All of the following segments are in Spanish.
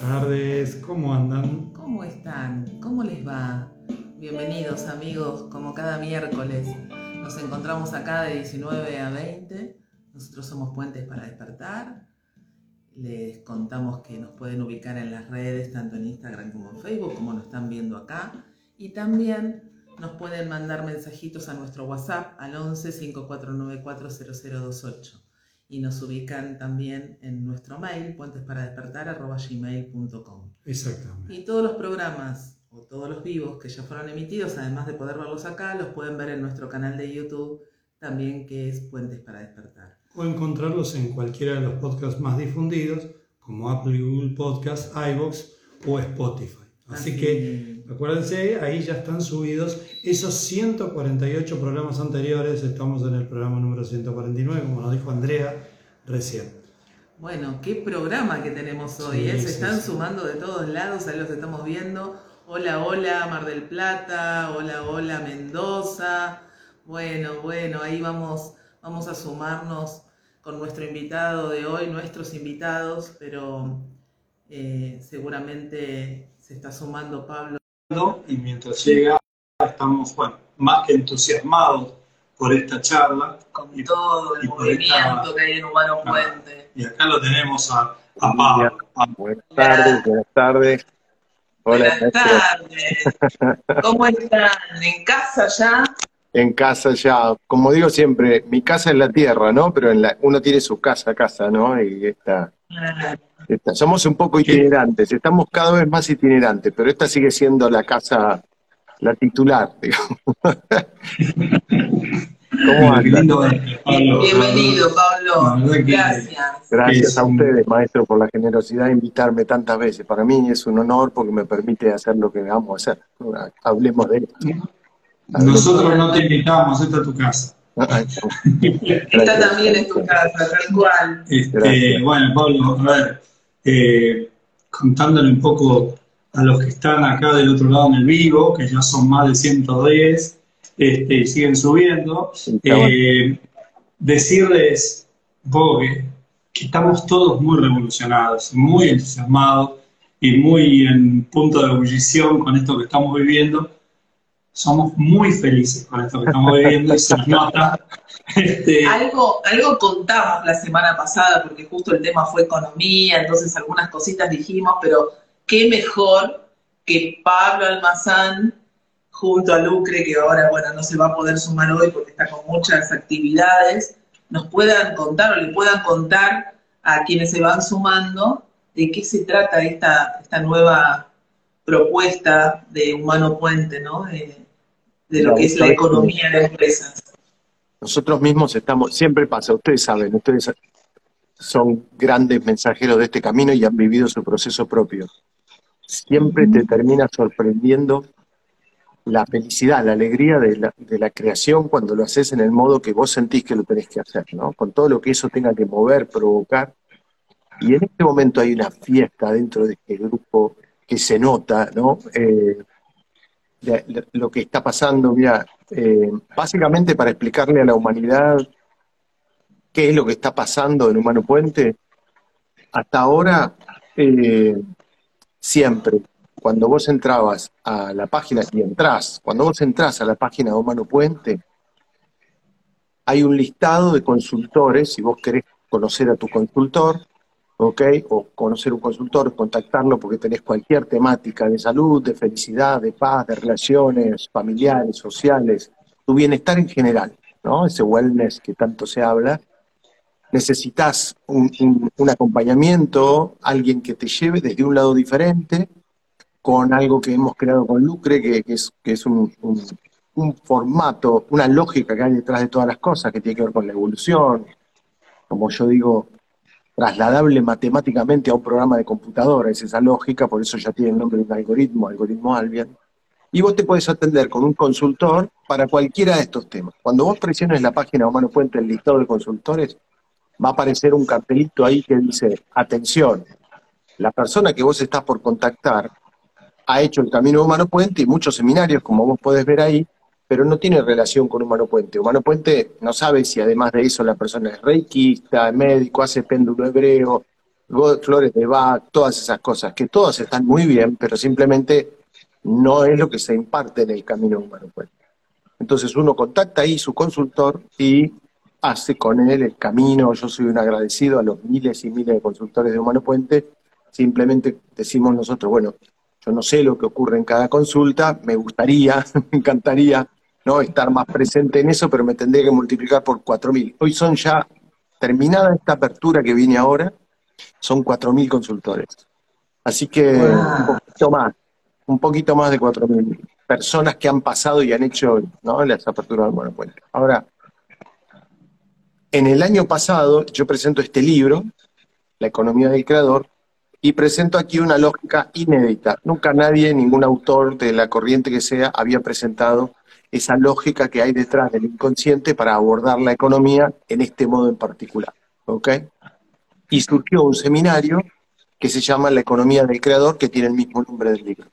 tardes, ¿cómo andan? ¿Cómo están? ¿Cómo les va? Bienvenidos amigos, como cada miércoles. Nos encontramos acá de 19 a 20. Nosotros somos Puentes para Despertar. Les contamos que nos pueden ubicar en las redes, tanto en Instagram como en Facebook, como nos están viendo acá. Y también nos pueden mandar mensajitos a nuestro WhatsApp al 11 5494 0028 y nos ubican también en nuestro mail, puentesparadespertar.gmail.com. Exactamente. Y todos los programas o todos los vivos que ya fueron emitidos, además de poder verlos acá, los pueden ver en nuestro canal de YouTube también que es Puentes para Despertar. O encontrarlos en cualquiera de los podcasts más difundidos, como Apple, Google Podcasts, iVoox o Spotify. Así, que acuérdense, ahí ya están subidos esos 148 programas anteriores. Estamos en el programa número 149, como nos dijo Andrea recién. Bueno, qué programa que tenemos hoy. ¿eh? Se están sumando de todos lados, ahí los estamos viendo. Hola, hola, Mar del Plata. Hola, hola, Mendoza. Bueno, bueno, ahí vamos, vamos a sumarnos con nuestro invitado de hoy, nuestros invitados, pero eh, seguramente se está sumando Pablo. Y mientras llega, estamos más que entusiasmados por esta charla. Con todo el movimiento que hay en Humano Puente. Y acá lo tenemos a, Pablo. Buenas tardes, buenas tarras. buenas tardes. ¿Cómo están? ¿En casa ya? En casa ya. Como digo siempre, mi casa es la tierra, ¿no? Pero en la, uno tiene su casa, casa, ¿no? Y Somos un poco itinerantes, estamos cada vez más itinerantes, pero esta sigue siendo la casa, la titular, digamos. ¿Cómo Bienvenido, Pablo. Gracias. Gracias a ustedes, maestro, por la generosidad de invitarme tantas veces. Para mí es un honor porque me permite hacer lo que vamos a hacer. Hablemos de esto. Nosotros no te invitamos, esta es tu casa. Esta también es tu casa, tal cual. Este, bueno, Pablo, a ver, eh, contándole un poco a los que están acá del otro lado en el vivo, que ya son más de 110 este, y siguen subiendo, eh, decirles un poco que, estamos todos muy revolucionados, muy entusiasmados y muy en punto de ebullición con esto que estamos viviendo somos muy felices con esto que estamos viviendo y se nota. Este... Algo, algo contamos la semana pasada, porque justo el tema fue economía, entonces algunas cositas dijimos, pero qué mejor que Pablo Almazán junto a Lucre, que ahora, bueno, no se va a poder sumar hoy porque está con muchas actividades, nos puedan contar o le puedan contar a quienes se van sumando de qué se trata esta, esta nueva propuesta de Humano Puente, ¿no? De lo que es la economía de empresas. Nosotros mismos estamos, siempre pasa, ustedes saben, ustedes son grandes mensajeros de este camino y han vivido su proceso propio. Siempre te termina sorprendiendo la felicidad, la alegría de la, de la, creación cuando lo haces en el modo que vos sentís que lo tenés que hacer, ¿no? Con todo lo que eso tenga que mover, provocar. Y en este momento hay una fiesta dentro de este grupo que se nota, ¿no? Eh, lo que está pasando, mira, eh, básicamente para explicarle a la humanidad qué es lo que está pasando en Humano Puente, hasta ahora eh, siempre, cuando vos entrabas a la página y entrás, cuando vos entrás a la página de Humano Puente, hay un listado de consultores, si vos querés conocer a tu consultor, ¿ok? O conocer un consultor, contactarlo porque tenés cualquier temática de salud, de felicidad, de paz, de relaciones familiares, sociales, tu bienestar en general, ¿no? Ese wellness que tanto se habla. Necesitas un, acompañamiento, alguien que te lleve desde un lado diferente, con algo que hemos creado con Lucre, que, es, un formato, una lógica que hay detrás de todas las cosas, que tiene que ver con la evolución, como yo digo, trasladable matemáticamente a un programa de computadora, es esa lógica, por eso ya tiene el nombre de un algoritmo, algoritmo Albion. Y vos te puedes atender con un consultor para cualquiera de estos temas. Cuando vos presiones la página Humano Puente, el listado de consultores, va a aparecer un cartelito ahí que dice, atención, la persona que vos estás por contactar ha hecho el camino Humano Puente y muchos seminarios, como vos podés ver ahí, pero no tiene relación con Humano Puente. Humano Puente no sabe si además de eso la persona es reikista, médico, hace péndulo hebreo, Flores de Bach, todas esas cosas, que todas están muy bien, pero simplemente no es lo que se imparte en el camino humano. Pues. Entonces uno contacta ahí su consultor y hace con él el camino. Yo soy un agradecido a los miles y miles de consultores de Humano Puente. Simplemente decimos nosotros, bueno, yo no sé lo que ocurre en cada consulta, me gustaría, me encantaría ¿no? estar más presente en eso, pero me tendría que multiplicar por 4.000. Hoy son ya, terminada esta apertura que viene ahora, son 4.000 consultores. Así que un poquito más, un poquito más de 4.000 personas que han pasado y han hecho ¿no? las aperturas del Puente. Ahora, en el año pasado yo presento este libro, La economía del creador, y presento aquí una lógica inédita. Nunca nadie, ningún autor de la corriente que sea, había presentado esa lógica que hay detrás del inconsciente para abordar la economía en este modo en particular. ¿ok? Y surgió un seminario que se llama La economía del creador, que tiene el mismo nombre del libro.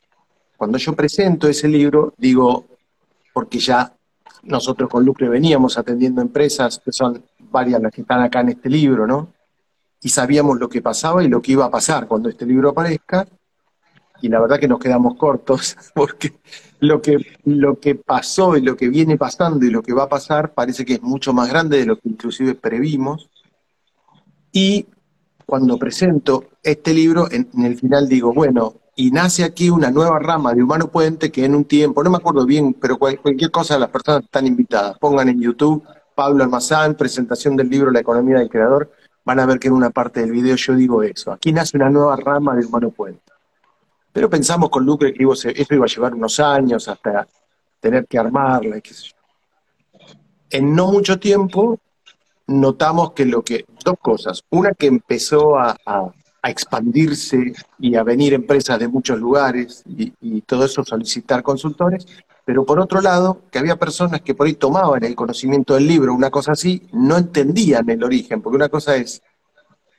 Cuando yo presento ese libro, digo, porque ya nosotros con Lucre veníamos atendiendo empresas, que son varias las que están acá en este libro, ¿no? Y sabíamos lo que pasaba y lo que iba a pasar cuando este libro aparezca, y la verdad que nos quedamos cortos, porque lo que, lo que pasó y lo que viene pasando y lo que va a pasar parece que es mucho más grande de lo que inclusive previmos. Y cuando presento este libro, en el final digo, bueno, y nace aquí una nueva rama de Humano Puente que en un tiempo, no me acuerdo bien, pero cualquier cosa las personas están invitadas. Pongan en YouTube Pablo Almazán, presentación del libro La economía del creador, van a ver que en una parte del video yo digo eso. Aquí nace una nueva rama de Humano Puente. Pero pensamos con Lucre que esto iba a llevar unos años hasta tener que armarla, qué sé yo. En no mucho tiempo notamos que lo que, dos cosas. Una que empezó a a expandirse y a venir empresas de muchos lugares y, todo eso solicitar consultores, pero por otro lado, que había personas que por ahí tomaban el conocimiento del libro, una cosa así, no entendían el origen, porque una cosa es,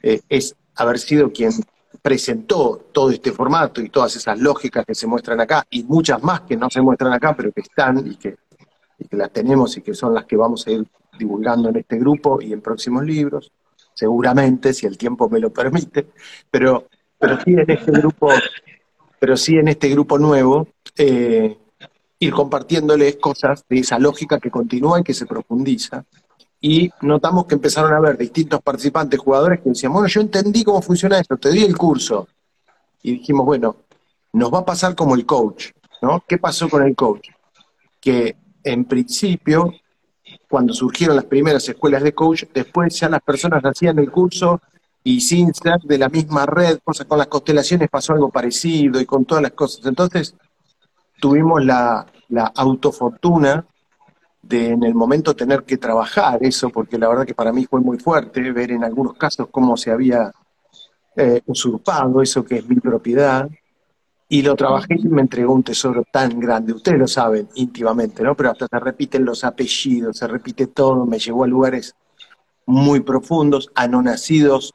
eh, es haber sido quien presentó todo este formato y todas esas lógicas que se muestran acá, y muchas más que no se muestran acá, pero que están y que, las tenemos y que son las que vamos a ir divulgando en este grupo y en próximos libros seguramente, si el tiempo me lo permite, pero, pero sí en este grupo, pero sí en este grupo nuevo, eh, ir compartiéndoles cosas de esa lógica que continúa y que se profundiza. Y notamos que empezaron a haber distintos participantes, jugadores que decían, bueno, yo entendí cómo funciona esto, te di el curso. Y dijimos, bueno, nos va a pasar como el coach, ¿no? ¿Qué pasó con el coach? Que en principio cuando surgieron las primeras escuelas de coach, después ya las personas hacían el curso y sin ser de la misma red, cosas con las constelaciones pasó algo parecido y con todas las cosas. Entonces tuvimos la, autofortuna de en el momento tener que trabajar eso, porque la verdad que para mí fue muy fuerte ver en algunos casos cómo se había eh, usurpado eso que es mi propiedad, y lo trabajé y me entregó un tesoro tan grande. Ustedes lo saben íntimamente, ¿no? Pero hasta se repiten los apellidos, se repite todo, me llevó a lugares muy profundos, a no nacidos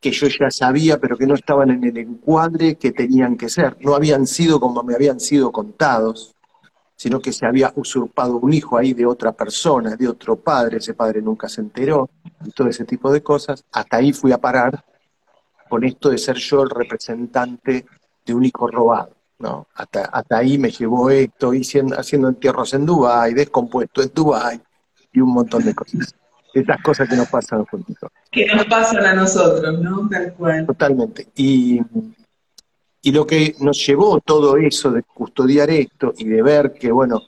que yo ya sabía, pero que no estaban en el encuadre que tenían que ser. No habían sido como me habían sido contados, sino que se había usurpado un hijo ahí de otra persona, de otro padre, ese padre nunca se enteró, y todo ese tipo de cosas. Hasta ahí fui a parar con esto de ser yo el representante de un hijo robado. ¿no? Hasta, hasta ahí me llevó esto, y haciendo entierros en Dubái, descompuesto en Dubái y un montón de cosas. Estas cosas que nos pasan juntos. Que nos pasan a nosotros, ¿no? Tal cual. Totalmente. Y, y lo que nos llevó todo eso de custodiar esto y de ver que, bueno,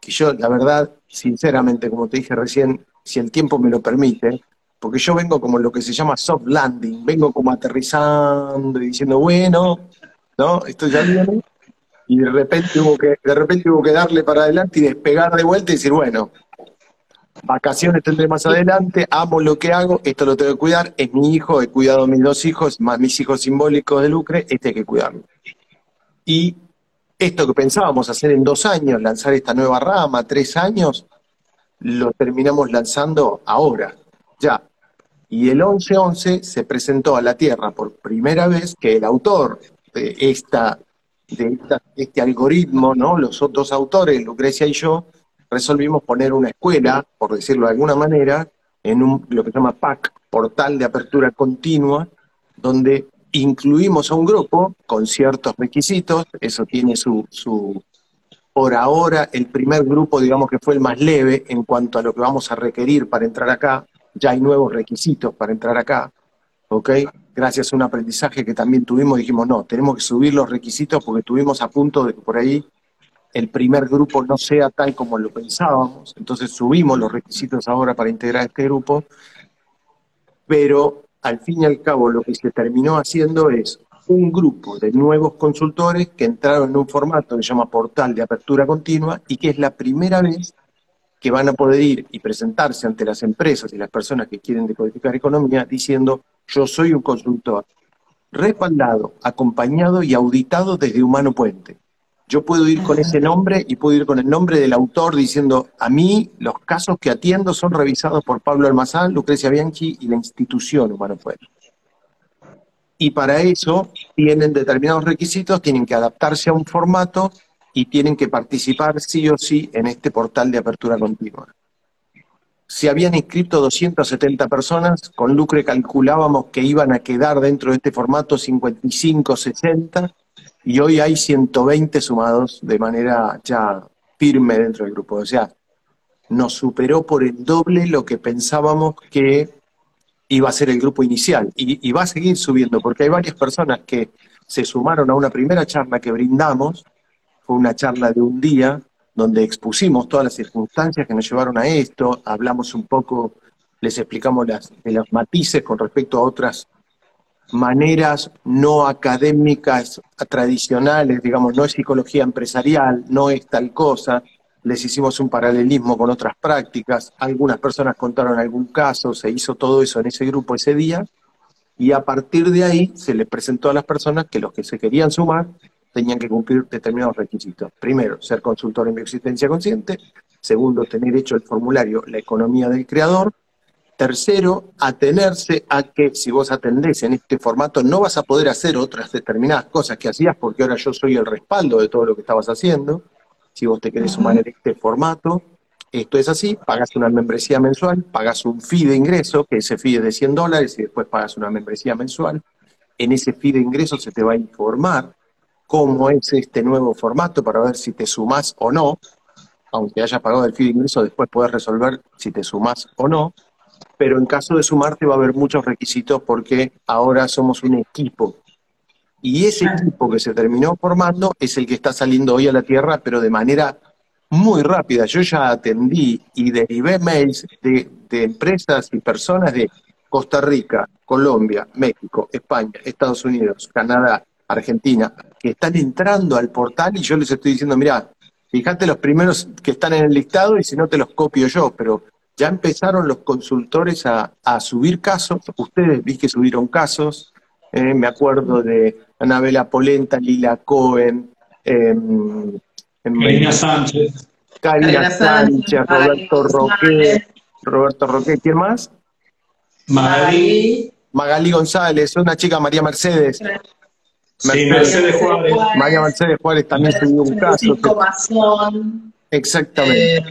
que yo, la verdad, sinceramente, como te dije recién, si el tiempo me lo permite, porque yo vengo como lo que se llama soft landing, vengo como aterrizando y diciendo, bueno, ¿no? Esto ya viene, y de repente hubo que, de repente hubo que darle para adelante y despegar de vuelta y decir, bueno, vacaciones tendré más adelante, amo lo que hago, esto lo tengo que cuidar, es mi hijo, he cuidado a mis dos hijos, más mis hijos simbólicos de lucre, este hay que cuidarlo. Y esto que pensábamos hacer en dos años, lanzar esta nueva rama, tres años, lo terminamos lanzando ahora, ya. Y el 11-11 se presentó a la Tierra por primera vez que el autor de, esta, de este algoritmo, ¿no? Los otros autores, Lucrecia y yo, resolvimos poner una escuela, por decirlo de alguna manera, en un, lo que se llama PAC, Portal de Apertura Continua, donde incluimos a un grupo con ciertos requisitos, eso tiene su, su, por ahora, el primer grupo, digamos que fue el más leve en cuanto a lo que vamos a requerir para entrar acá, ya hay nuevos requisitos para entrar acá, ¿ok? Gracias a un aprendizaje que también tuvimos, dijimos, no, tenemos que subir los requisitos porque tuvimos a punto de que por ahí el primer grupo no sea tal como lo pensábamos, entonces subimos los requisitos ahora para integrar este grupo, pero al fin y al cabo lo que se terminó haciendo es un grupo de nuevos consultores que entraron en un formato que se llama portal de apertura continua y que es la primera vez que van a poder ir y presentarse ante las empresas y las personas que quieren decodificar economía diciendo yo soy un consultor respaldado, acompañado y auditado desde Humano Puente. Yo puedo ir con ese nombre y puedo ir con el nombre del autor diciendo, a mí los casos que atiendo son revisados por Pablo Almazán, Lucrecia Bianchi y la institución Humano Puente. Y para eso tienen determinados requisitos, tienen que adaptarse a un formato y tienen que participar sí o sí en este portal de apertura continua. Se habían inscrito 270 personas, con Lucre calculábamos que iban a quedar dentro de este formato 55, 60, y hoy hay 120 sumados de manera ya firme dentro del grupo. O sea, nos superó por el doble lo que pensábamos que iba a ser el grupo inicial y, va a seguir subiendo porque hay varias personas que se sumaron a una primera charla que brindamos, fue una charla de un día donde expusimos todas las circunstancias que nos llevaron a esto, hablamos un poco, les explicamos las, de los matices con respecto a otras maneras no académicas tradicionales, digamos, no es psicología empresarial, no es tal cosa, les hicimos un paralelismo con otras prácticas, algunas personas contaron algún caso, se hizo todo eso en ese grupo ese día, y a partir de ahí se les presentó a las personas que los que se querían sumar tenían que cumplir determinados requisitos. Primero, ser consultor en bioexistencia consciente. Segundo, tener hecho el formulario La economía del creador. Tercero, atenerse a que si vos atendés en este formato no vas a poder hacer otras determinadas cosas que hacías porque ahora yo soy el respaldo de todo lo que estabas haciendo. Si vos te querés sumar en este formato, esto es así, pagas una membresía mensual, pagas un fee de ingreso, que ese fee es de 100 dólares y después pagas una membresía mensual. En ese fee de ingreso se te va a informar cómo es este nuevo formato para ver si te sumás o no. Aunque hayas pagado el fee de ingreso, después puedes resolver si te sumás o no pero en caso de sumarte va a haber muchos requisitos porque ahora somos un equipo. Y ese equipo que se terminó formando es el que está saliendo hoy a la Tierra, pero de manera muy rápida. Yo ya atendí y derivé mails de, de empresas y personas de Costa Rica, Colombia, México, España, Estados Unidos, Canadá, Argentina, que están entrando al portal y yo les estoy diciendo, mira, fíjate los primeros que están en el listado y si no te los copio yo, pero ya empezaron los consultores a, subir casos, ustedes vi que subieron casos, eh, me acuerdo de Anabela Polenta, Lila Cohen, eh, Karina Sánchez, Karina Sánchez, Roberto Roque, Roberto Roque, ¿quién más? Magalí. Magalí González, una chica María Mercedes. Sí, Mercedes Juárez. María Mercedes Juárez también subió un caso. Exactamente. Eh,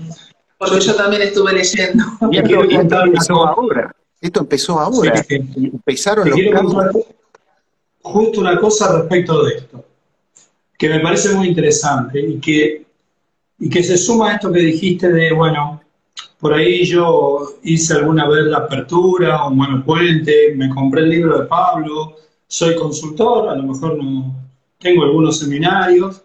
porque yo también estuve leyendo. Y esto, empezó ahora. Esto empezó ahora. Empezaron los casos. Justo una cosa respecto de esto, que me parece muy interesante y que, y que se suma a esto que dijiste de, bueno, por ahí yo hice alguna vez la apertura, un buen puente, me compré el libro de Pablo, soy consultor, a lo mejor no tengo algunos seminarios,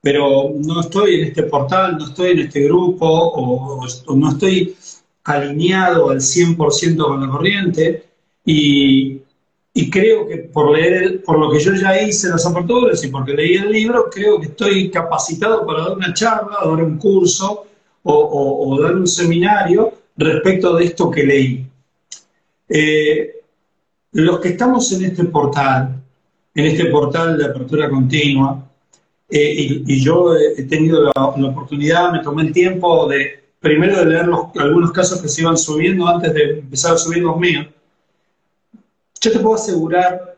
pero no estoy en este portal, no estoy en este grupo o, no estoy alineado al 100% con la corriente y, creo que por leer, por lo que yo ya hice las aperturas y porque leí el libro, creo que estoy capacitado para dar una charla, dar un curso o, dar un seminario respecto de esto que leí. Eh, los que estamos en este portal, en este portal de apertura continua, eh, y, yo he tenido la, oportunidad, me tomé el tiempo de primero de leer algunos casos que se iban subiendo antes de empezar a subir los míos. Yo te puedo asegurar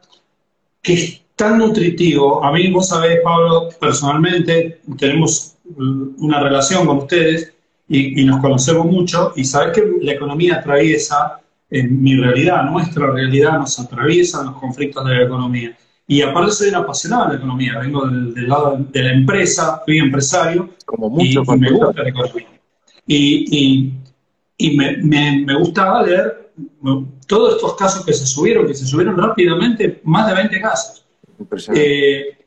que es tan nutritivo. A mí, vos sabés, Pablo, personalmente, tenemos una relación con ustedes y, nos conocemos mucho y sabés que la economía atraviesa mi realidad, nuestra realidad nos atraviesan los conflictos de la economía. Y aparte soy un apasionado de la economía, vengo del, lado de la empresa, fui empresario Como mucho y, y me gusta la economía. Y, y, y me, me, me, gustaba leer todos estos casos que se subieron, que se subieron rápidamente, más de 20 casos. Eh,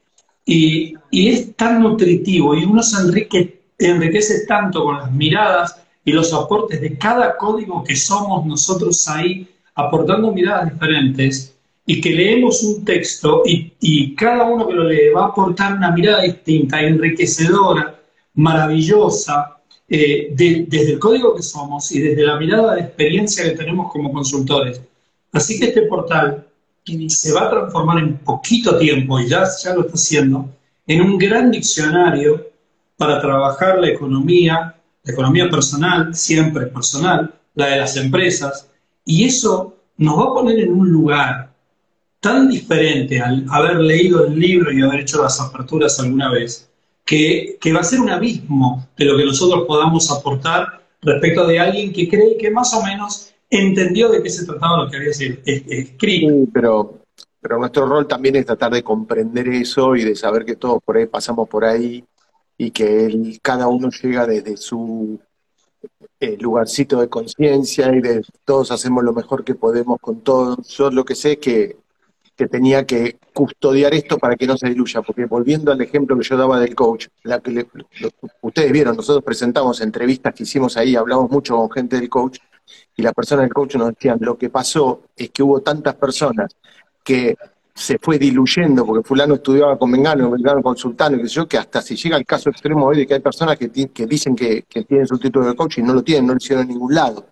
y, y, es tan nutritivo y uno se enrique, enriquece tanto con las miradas y los aportes de cada código que somos nosotros ahí, aportando miradas diferentes, y que leemos un texto y, y cada uno que lo lee va a aportar una mirada distinta, enriquecedora, maravillosa, eh, de, desde el código que somos y desde la mirada de experiencia que tenemos como consultores. Así que este portal se va a transformar en poquito tiempo, y ya, ya lo está haciendo, en un gran diccionario para trabajar la economía, la economía personal, siempre personal, la de las empresas, y eso nos va a poner en un lugar tan diferente al haber leído el libro y haber hecho las aperturas alguna vez, que, que, va a ser un abismo de lo que nosotros podamos aportar respecto de alguien que cree que más o menos entendió de qué se trataba lo que había escrito. Sí, pero, pero nuestro rol también es tratar de comprender eso y de saber que todos por ahí pasamos por ahí y que el, cada uno llega desde su eh, lugarcito de conciencia y de todos hacemos lo mejor que podemos con todos. Yo lo que sé es que que tenía que custodiar esto para que no se diluya, porque volviendo al ejemplo que yo daba del coach, la que le, ustedes vieron, nosotros presentamos entrevistas que hicimos ahí, hablamos mucho con gente del coach, y las personas del coach nos decían, lo que pasó es que hubo tantas personas que se fue diluyendo, porque fulano estudiaba con Mengano, Mengano consultando, y que yo, que hasta si llega el caso extremo hoy de que hay personas que, que dicen que, que tienen su título de coach y no lo tienen, no lo hicieron en ningún lado.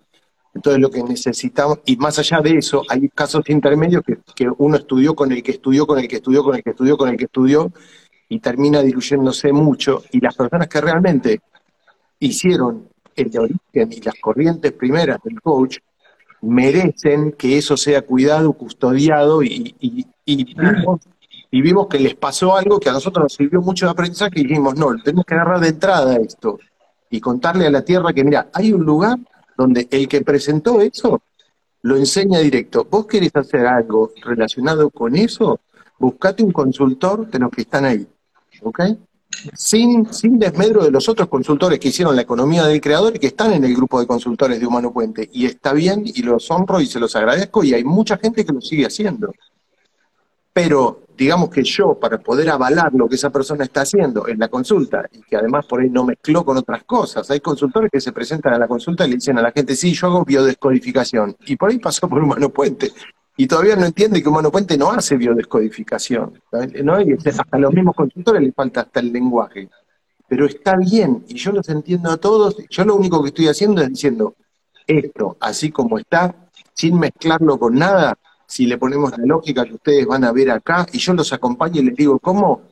Entonces lo que necesitamos, y más allá de eso, hay casos intermedios que, uno estudió con el que estudió, con el que estudió, con el que estudió, con el que estudió, y termina diluyéndose mucho, y las personas que realmente hicieron el de origen y las corrientes primeras del coach, merecen que eso sea cuidado, custodiado, y, y, y, vimos, y vimos que les pasó algo que a nosotros nos sirvió mucho de aprendizaje, y dijimos, no, tenemos que agarrar de entrada esto, y contarle a la tierra que, mira, hay un lugar donde el que presentó eso lo enseña directo. ¿Vos querés hacer algo relacionado con eso? Buscate un consultor de los que están ahí, ¿ok? Sin, sin desmedro de los otros consultores que hicieron la economía del creador y que están en el grupo de consultores de Humano Puente. Y está bien y los honro y se los agradezco y hay mucha gente que lo sigue haciendo. Pero digamos que yo, para poder avalar lo que esa persona está haciendo en la consulta, y que además por ahí no mezcló con otras cosas, hay consultores que se presentan a la consulta y le dicen a la gente, sí, yo hago biodescodificación, y por ahí pasó por Humano Puente, y todavía no entiende que Humano Puente no hace biodescodificación, ¿no? Y hasta a los mismos consultores les falta hasta el lenguaje. Pero está bien, y yo los entiendo a todos, yo lo único que estoy haciendo es diciendo, esto, así como está, sin mezclarlo con nada, si le ponemos la lógica que ustedes van a ver acá, y yo los acompaño y les digo, ¿cómo?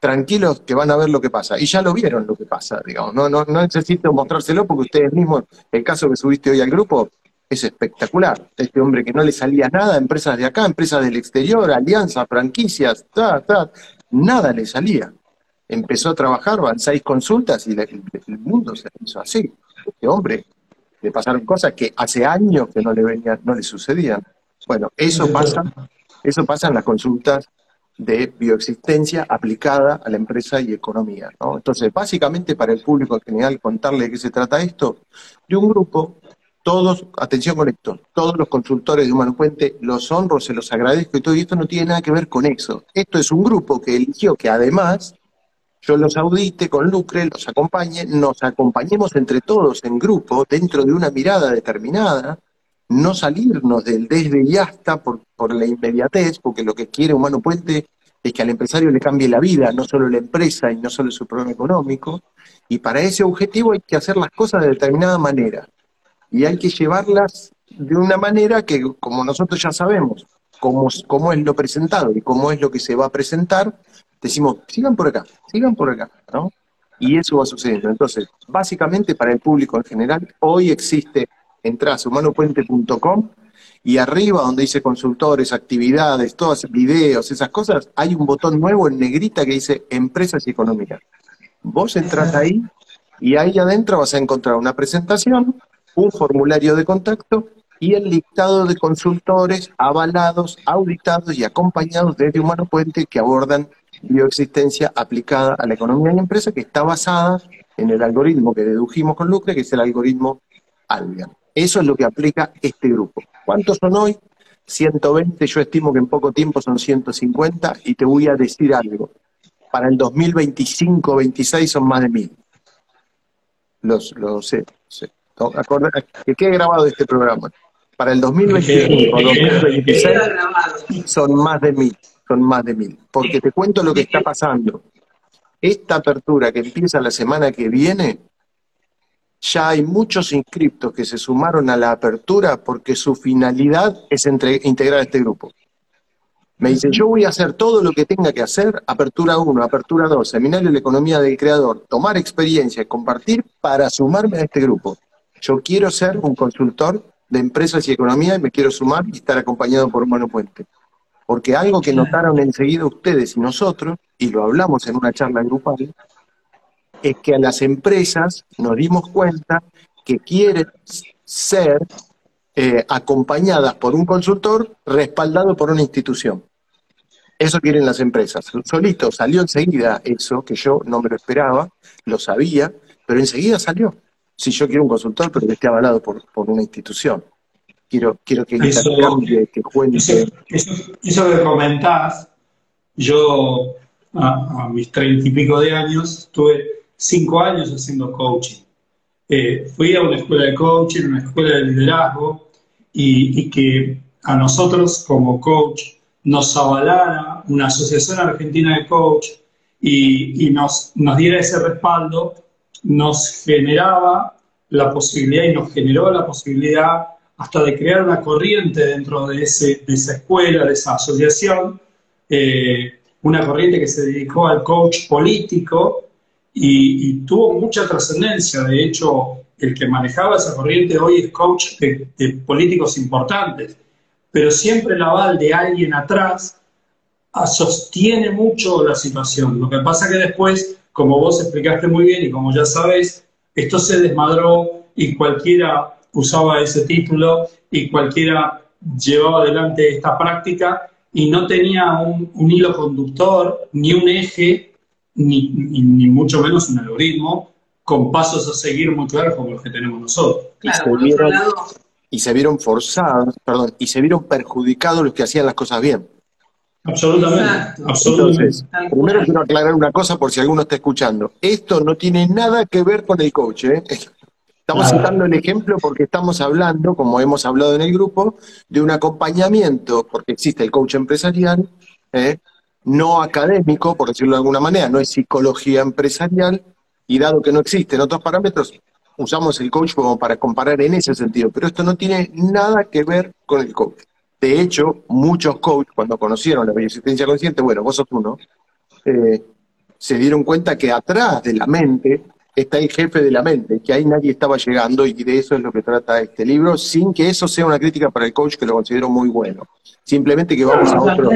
Tranquilos que van a ver lo que pasa. Y ya lo vieron lo que pasa, digamos. No, no, no necesito mostrárselo porque ustedes mismos, el caso que subiste hoy al grupo, es espectacular. Este hombre que no le salía nada, empresas de acá, empresas del exterior, alianzas, franquicias, ta, ta, nada le salía. Empezó a trabajar, van seis consultas y el, mundo se hizo así. Este hombre le pasaron cosas que hace años que no le venían, no le sucedían. Bueno, eso pasa, eso pasa en las consultas de bioexistencia aplicada a la empresa y economía. ¿no? Entonces, básicamente para el público en general, contarle de qué se trata esto, de un grupo, todos, atención con esto, todos los consultores de Humano Puente, los honro, se los agradezco y todo, y esto no tiene nada que ver con eso. Esto es un grupo que eligió que además yo los audite con Lucre, los acompañe, nos acompañemos entre todos en grupo, dentro de una mirada determinada, no salirnos del desde y hasta por, por la inmediatez, porque lo que quiere Humano Puente es que al empresario le cambie la vida, no solo la empresa y no solo su problema económico, y para ese objetivo hay que hacer las cosas de determinada manera, y hay que llevarlas de una manera que, como nosotros ya sabemos, cómo, cómo es lo presentado y cómo es lo que se va a presentar, decimos, sigan por acá, sigan por acá, ¿no? Y eso va sucediendo. Entonces, básicamente para el público en general, hoy existe entras a humanopuente.com y arriba donde dice consultores, actividades, todos videos, esas cosas, hay un botón nuevo en negrita que dice empresas y economía. Vos entras ahí y ahí adentro vas a encontrar una presentación, un formulario de contacto y el listado de consultores avalados, auditados y acompañados desde Humano Puente que abordan bioexistencia aplicada a la economía y empresa que está basada en el algoritmo que dedujimos con Lucre, que es el algoritmo Albion. Eso es lo que aplica este grupo. ¿Cuántos son hoy? 120, yo estimo que en poco tiempo son 150 y te voy a decir algo. Para el 2025-26 son más de mil. Los, los sé, sé. que quede grabado este programa. Para el 2025-2026 son más de mil, son más de mil. Porque te cuento lo que está pasando. Esta apertura que empieza la semana que viene ya hay muchos inscriptos que se sumaron a la apertura porque su finalidad es integrar este grupo. Me dicen, yo voy a hacer todo lo que tenga que hacer, apertura 1, apertura 2, seminario de la economía del creador, tomar experiencia compartir para sumarme a este grupo. Yo quiero ser un consultor de empresas y economía y me quiero sumar y estar acompañado por un Puente. Porque algo que notaron enseguida ustedes y nosotros, y lo hablamos en una charla grupal, es que a las empresas nos dimos cuenta que quieren ser eh, acompañadas por un consultor respaldado por una institución. Eso quieren las empresas. Solito salió enseguida eso, que yo no me lo esperaba, lo sabía, pero enseguida salió. Si yo quiero un consultor, pero que esté avalado por, una institución. Quiero, quiero que eso, que cuente. Eso, que comentás, yo a, a mis treinta y pico de años tuve cinco años haciendo coaching. Eh, fui a una escuela de coaching, una escuela de liderazgo, y, que a nosotros como coach nos avalara una asociación argentina de coach y, nos, nos diera ese respaldo, nos generaba la posibilidad y nos generó la posibilidad hasta de crear una corriente dentro de, ese, de esa escuela, de esa asociación, eh, una corriente que se dedicó al coach político y, tuvo mucha trascendencia. De hecho, el que manejaba esa corriente hoy es coach de, políticos importantes, pero siempre el aval de alguien atrás sostiene mucho la situación. Lo que pasa que después, como vos explicaste muy bien y como ya sabes, esto se desmadró y cualquiera usaba ese título y cualquiera llevaba adelante esta práctica y no tenía un hilo conductor ni un eje ni, ni, mucho menos un algoritmo con pasos a seguir muy claros como los que tenemos nosotros. y, se vieron, forzados, perdón, y se vieron perjudicados los que hacían las cosas bien. Absolutamente. Entonces, primero quiero aclarar una cosa por si alguno está escuchando. Esto no tiene nada que ver con el coach. ¿eh? Estamos citando el ejemplo porque estamos hablando, como hemos hablado en el grupo, de un acompañamiento, porque existe el coach empresarial, ¿eh? No académico, por decirlo de alguna manera, no es psicología empresarial, y dado que no existen otros parámetros, usamos el coach como para comparar en ese sentido, pero esto no tiene nada que ver con el coach. De hecho, muchos coaches, cuando conocieron la bioexistencia consciente, bueno, vos sos uno, eh, se dieron cuenta que atrás de la mente está el jefe de la mente, que ahí nadie estaba llegando y de eso es lo que trata este libro, sin que eso sea una crítica para el coach, que lo considero muy bueno. Simplemente que vamos a otro,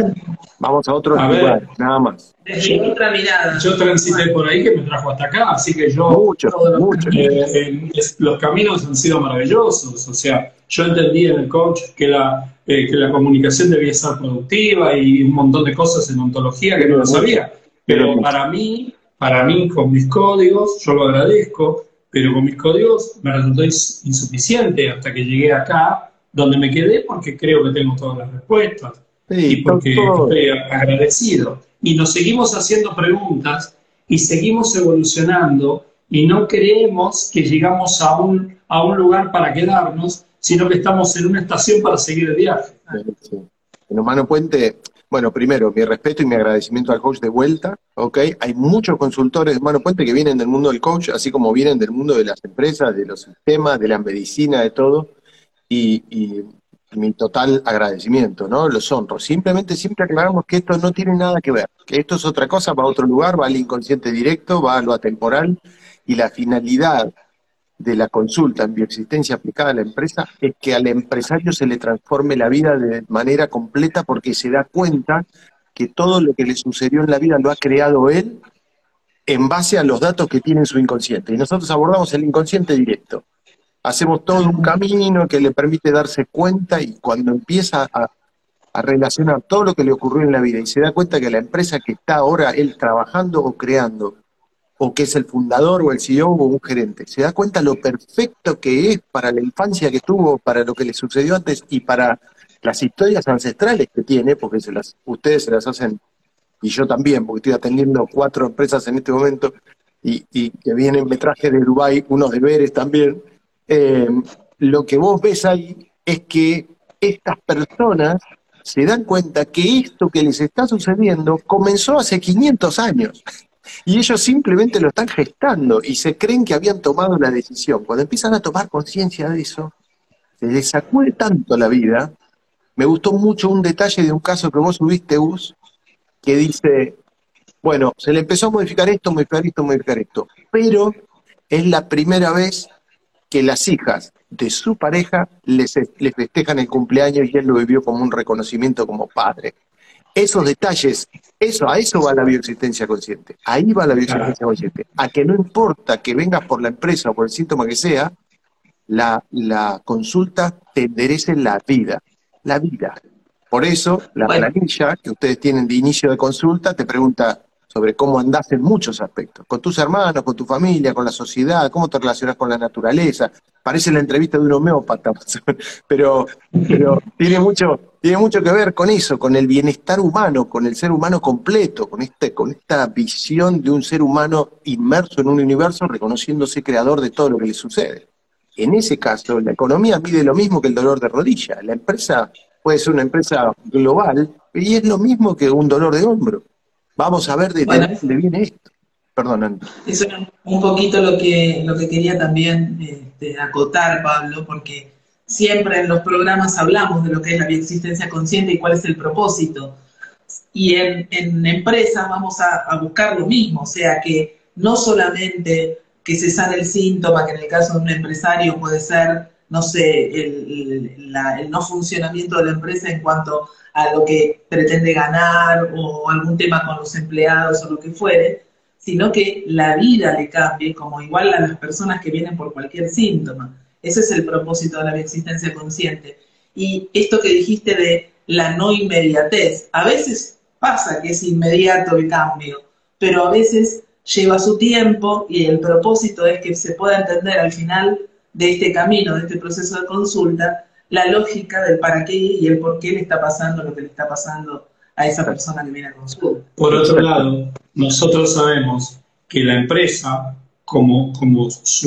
vamos a otro lugar, nada más. Desde otra mirada. Yo transité por ahí que me trajo hasta acá, así que yo... Mucho, mucho. Eh, los caminos han sido maravillosos, o sea, yo entendí en el coach que la, eh, que la comunicación debía ser productiva y un montón de cosas en ontología que no lo sabía. Pero para mí, para mí, con mis códigos, yo lo agradezco, pero con mis códigos me resultó insuficiente hasta que llegué acá, donde me quedé porque creo que tengo todas las respuestas y porque estoy agradecido. Y nos seguimos haciendo preguntas y seguimos evolucionando y no creemos que llegamos a un, a un lugar para quedarnos, sino que estamos en una estación para seguir el viaje. En Humano Puente bueno, primero, mi respeto y mi agradecimiento al coach de vuelta, ¿ok? Hay muchos consultores de Mano Puente que vienen del mundo del coach, así como vienen del mundo de las empresas, de los sistemas, de la medicina, de todo, y, mi total agradecimiento, ¿no? Los honro. Simplemente siempre aclaramos que esto no tiene nada que ver, que esto es otra cosa, va a otro lugar, va al inconsciente directo, va a lo atemporal, y la finalidad de la consulta en bioexistencia aplicada a la empresa es que al empresario se le transforme la vida de manera completa porque se da cuenta que todo lo que le sucedió en la vida lo ha creado él en base a los datos que tiene en su inconsciente. Y nosotros abordamos el inconsciente directo. hacemos todo un camino que le permite darse cuenta y cuando empieza a, a relacionar todo lo que le ocurrió en la vida y se da cuenta que la empresa que está ahora él trabajando o creando, o que es el fundador o el CEO o un gerente, se da cuenta lo perfecto que es para la infancia que tuvo, para lo que le sucedió antes y para las historias ancestrales que tiene, porque se las, ustedes se las hacen, y yo también, porque estoy atendiendo cuatro empresas en este momento, y, que vienen, me traje de Dubái unos deberes también, eh, lo que vos ves ahí es que estas personas se dan cuenta que esto que les está sucediendo comenzó hace 500 años. Y ellos simplemente lo están gestando y se creen que habían tomado la decisión. Cuando empiezan a tomar conciencia de eso, se les sacude tanto la vida. Me gustó mucho un detalle de un caso que vos subiste, Gus, que dice, bueno, se le empezó a modificar esto, modificar esto, modificar esto, pero es la primera vez que las hijas de su pareja les, les festejan el cumpleaños y él lo vivió como un reconocimiento como padre. Esos detalles, eso, a eso va la bioexistencia consciente. Ahí va la bioexistencia consciente. A que no importa que vengas por la empresa o por el síntoma que sea, la, la consulta te enderece la vida. La vida. Por eso, la Bueno. planilla que ustedes tienen de inicio de consulta te pregunta sobre cómo andás en muchos aspectos, con tus hermanos, con tu familia, con la sociedad, cómo te relacionas con la naturaleza. Parece la entrevista de un homeópata, pero, pero tiene, mucho, tiene mucho que ver con eso, con el bienestar humano, con el ser humano completo, con, este, con esta visión de un ser humano inmerso en un universo, reconociéndose creador de todo lo que le sucede. En ese caso, la economía mide lo mismo que el dolor de rodilla. La empresa puede ser una empresa global y es lo mismo que un dolor de hombro. Vamos a ver de Bueno. dónde viene esto. Perdón. Eso era un poquito lo que, lo que quería también este, acotar, Pablo, porque siempre en los programas hablamos de lo que es la bioexistencia consciente y cuál es el propósito. Y en, en empresas vamos a, a buscar lo mismo, o sea que no solamente que se sane el síntoma, que en el caso de un empresario puede ser, no sé, el, el- no funcionamiento de la empresa en cuanto a lo que pretende ganar o algún tema con los empleados o lo que fuere, sino que la vida le cambie, como igual a las personas que vienen por cualquier síntoma. Ese es el propósito de la existencia consciente. Y esto que dijiste de la no inmediatez, a veces pasa que es inmediato el cambio, pero a veces lleva su tiempo y el propósito es que se pueda entender al final de este camino, de este proceso de consulta, la lógica del para qué y el por qué le está pasando lo que le está pasando a esa persona que viene a consulta. Por otro lado, nosotros sabemos que la empresa, como, como es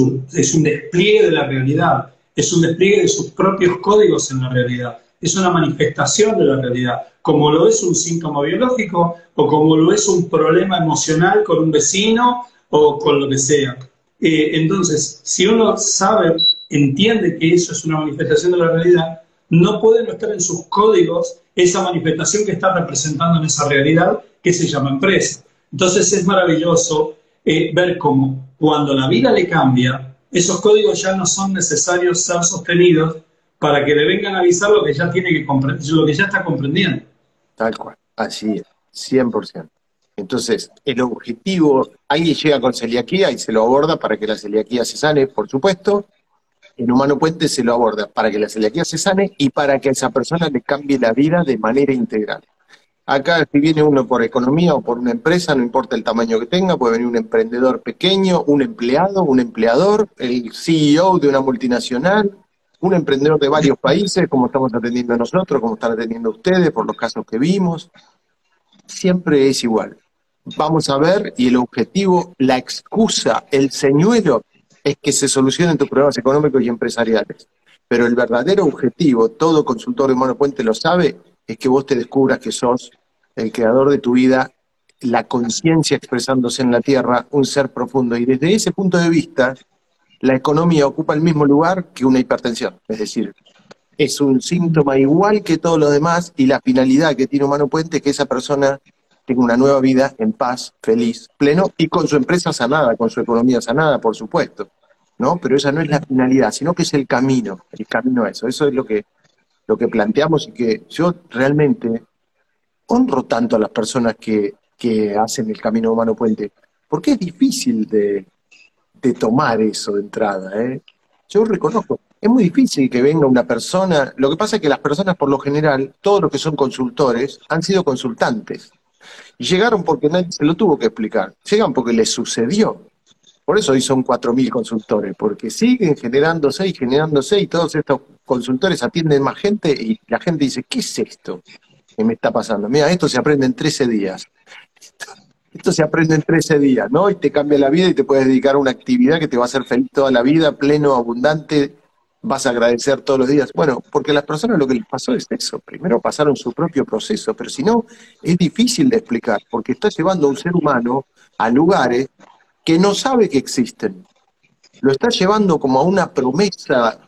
un despliegue de la realidad, es un despliegue de sus propios códigos en la realidad, es una manifestación de la realidad, como lo es un síntoma biológico o como lo es un problema emocional con un vecino o con lo que sea. Eh, entonces, si uno sabe, entiende que eso es una manifestación de la realidad, no puede no estar en sus códigos esa manifestación que está representando en esa realidad que se llama empresa. Entonces es maravilloso eh, ver cómo cuando la vida le cambia, esos códigos ya no son necesarios ser sostenidos para que le vengan a avisar lo que ya tiene que lo que ya está comprendiendo. Tal cual, así es, 100%. Entonces, el objetivo, alguien llega con celiaquía y se lo aborda para que la celiaquía se sane, por supuesto. En Humano Puente se lo aborda para que la celiaquía se sane y para que a esa persona le cambie la vida de manera integral. Acá, si viene uno por economía o por una empresa, no importa el tamaño que tenga, puede venir un emprendedor pequeño, un empleado, un empleador, el CEO de una multinacional, un emprendedor de varios países, como estamos atendiendo nosotros, como están atendiendo ustedes, por los casos que vimos. Siempre es igual. Vamos a ver, y el objetivo, la excusa, el señuelo, es que se solucionen tus problemas económicos y empresariales. Pero el verdadero objetivo, todo consultor de Monopuente lo sabe, es que vos te descubras que sos el creador de tu vida, la conciencia expresándose en la tierra, un ser profundo. Y desde ese punto de vista, la economía ocupa el mismo lugar que una hipertensión. Es decir, es un síntoma igual que todos los demás y la finalidad que tiene Humano Puente es que esa persona tenga una nueva vida en paz, feliz, pleno y con su empresa sanada, con su economía sanada, por supuesto. ¿no? Pero esa no es la finalidad, sino que es el camino, el camino a eso. Eso es lo que, lo que planteamos y que yo realmente honro tanto a las personas que, que hacen el camino humano puente, porque es difícil de, de tomar eso de entrada. ¿eh? Yo reconozco, es muy difícil que venga una persona, lo que pasa es que las personas por lo general, todos los que son consultores, han sido consultantes. Y llegaron porque nadie se lo tuvo que explicar, llegan porque les sucedió. Por eso hoy son 4.000 consultores, porque siguen generándose y generándose y todos estos consultores atienden más gente y la gente dice, ¿qué es esto que me está pasando? Mira, esto se aprende en 13 días. Esto se aprende en 13 días, ¿no? Y te cambia la vida y te puedes dedicar a una actividad que te va a hacer feliz toda la vida, pleno, abundante, vas a agradecer todos los días. Bueno, porque a las personas lo que les pasó es eso. Primero pasaron su propio proceso, pero si no, es difícil de explicar, porque está llevando a un ser humano a lugares que no sabe que existen. Lo está llevando como a una promesa,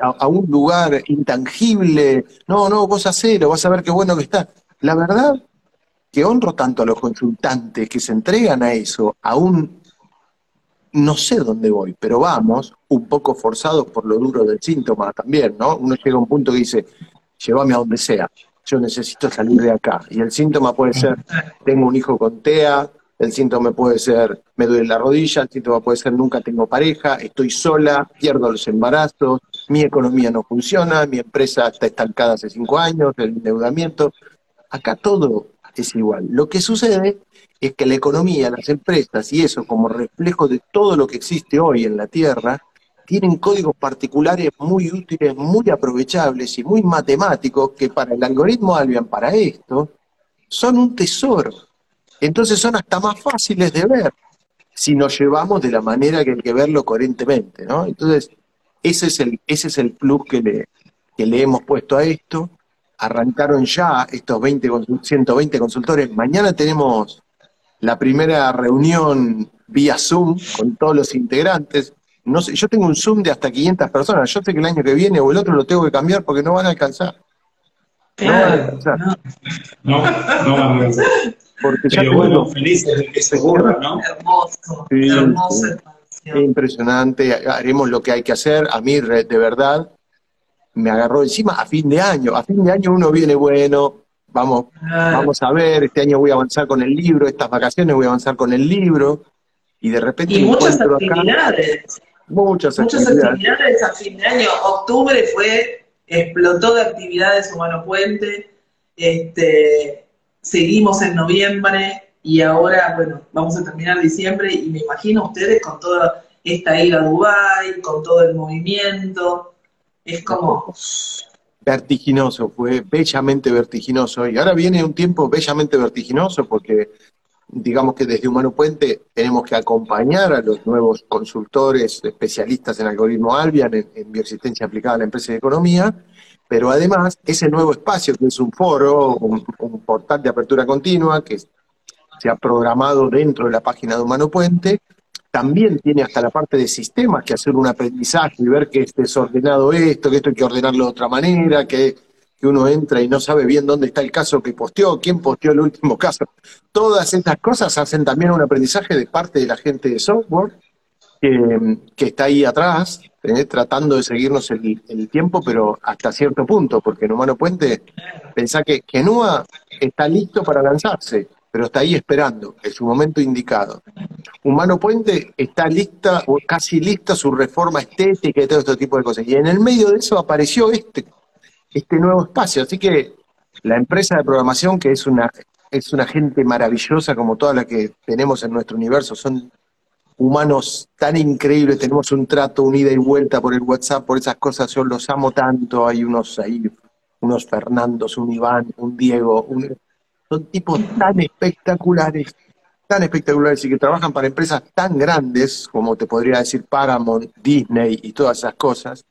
a, un lugar intangible. No, no, vos hacelo, vas a ver qué bueno que está. La verdad que honro tanto a los consultantes que se entregan a eso, aún no sé dónde voy, pero vamos, un poco forzados por lo duro del síntoma también, ¿no? Uno llega a un punto que dice, llévame a donde sea, yo necesito salir de acá. Y el síntoma puede ser, tengo un hijo con TEA, el síntoma puede ser, me duele la rodilla, el síntoma puede ser, nunca tengo pareja, estoy sola, pierdo los embarazos, mi economía no funciona, mi empresa está estancada hace cinco años, el endeudamiento. Acá todo es igual. Lo que sucede es que la economía, las empresas y eso como reflejo de todo lo que existe hoy en la Tierra, tienen códigos particulares muy útiles, muy aprovechables y muy matemáticos que para el algoritmo Albion, para esto, son un tesoro. Entonces son hasta más fáciles de ver si nos llevamos de la manera que hay que verlo coherentemente, ¿no? Entonces, ese es el, ese es el plus que le, que le hemos puesto a esto. Arrancaron ya estos 20, 120 consultores. Mañana tenemos la primera reunión vía Zoom con todos los integrantes. No sé, yo tengo un Zoom de hasta 500 personas. Yo sé que el año que viene o el otro lo tengo que cambiar porque no van a alcanzar. No van a alcanzar. No, no van a alcanzar. Porque Pero bueno, felices de que se ocurra, ¿no? Hermoso, hermoso. impresionante, haremos lo que hay que hacer. A mí, de verdad, me agarró encima a fin de año. A fin de año uno viene bueno, vamos, vamos a ver, este año voy a avanzar con el libro, estas vacaciones voy a avanzar con el libro, y de repente... Y muchas actividades. muchas, muchas actividades. a fin de año. Octubre fue, explotó de actividades Humano Puente, este, seguimos en noviembre y ahora, bueno, vamos a terminar diciembre y me imagino ustedes con toda esta ida a Dubái, con todo el movimiento, es como vertiginoso, fue bellamente vertiginoso. Y ahora viene un tiempo bellamente vertiginoso porque digamos que desde Humano Puente tenemos que acompañar a los nuevos consultores, especialistas en algoritmo Albian, en, bioexistencia aplicada a la empresa de economía, pero además ese nuevo espacio, que es un foro, un, un portal de apertura continua, que se ha programado dentro de la página de Humano Puente, también tiene hasta la parte de sistemas que hacer un aprendizaje y ver que es desordenado esto, que esto hay que ordenarlo de otra manera, que, uno entra y no sabe bien dónde está el caso que posteó, quién posteó el último caso. Todas estas cosas hacen también un aprendizaje de parte de la gente de software que, está ahí atrás, eh, tratando de seguirnos el, tiempo, pero hasta cierto punto, porque en Humano Puente pensá que Genua está listo para lanzarse pero está ahí esperando, en su momento indicado. Humano Puente está lista, o casi lista su reforma estética y todo este tipo de cosas. Y en el medio de eso apareció este, este nuevo espacio. Así que la empresa de programación, que es una, es una gente maravillosa como toda la que tenemos en nuestro universo, son humanos tan increíbles, tenemos un trato, un ida y vuelta por el WhatsApp, por esas cosas, yo los amo tanto, hay unos ahí, unos Fernandos, un Iván, un Diego, un, son tipos tan espectaculares, tan espectaculares y que trabajan para empresas tan grandes como te podría decir Paramount, Disney y todas esas cosas.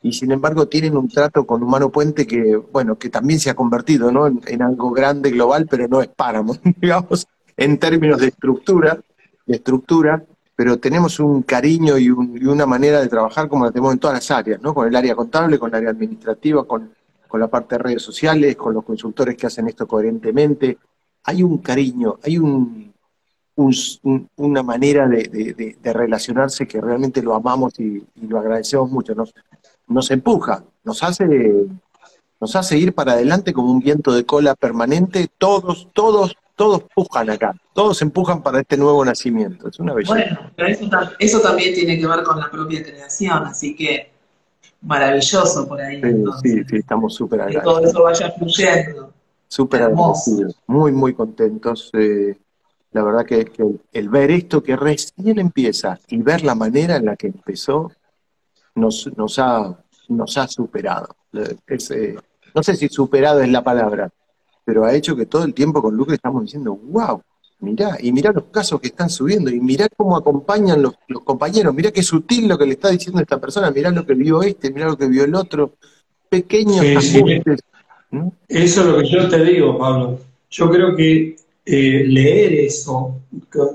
Y sin embargo tienen un trato con Humano Puente que, bueno, que también se ha convertido ¿no? en, algo grande, global, pero no es Paramount, digamos, en términos de estructura, de estructura, pero tenemos un cariño y, y, una manera de trabajar como la tenemos en todas las áreas, ¿no? Con el área contable, con el área administrativa, con con la parte de redes sociales, con los consultores que hacen esto coherentemente. Hay un cariño, hay un, una manera de, relacionarse que realmente lo amamos y, lo agradecemos mucho. Nos, nos empuja, nos hace, nos hace ir para adelante como un viento de cola permanente. Todos, todos todos pujan acá, todos empujan para este nuevo nacimiento. Es una belleza. Bueno, pero eso, eso también tiene que ver con la propia creación, así que maravilloso por ahí. Sí, sí, estamos súper agradecidos. Que todo eso vaya fluyendo. Súper agradecidos, muy, muy contentos. Eh, la verdad que, el, ver esto que recién empieza y ver la manera en la que empezó, nos, nos, ha, nos ha superado. Eh, no sé si superado es la palabra, pero ha hecho que todo el tiempo con Lucas estamos diciendo, wow, mirá, y mirá los casos que están subiendo, y mirá cómo acompañan los, compañeros, mirá qué sutil lo que le está diciendo esta persona, mirá lo que vio este, mirá lo que vio el otro, pequeños ajustes. Eso es lo que yo te digo, Pablo. Yo creo que eh, leer eso,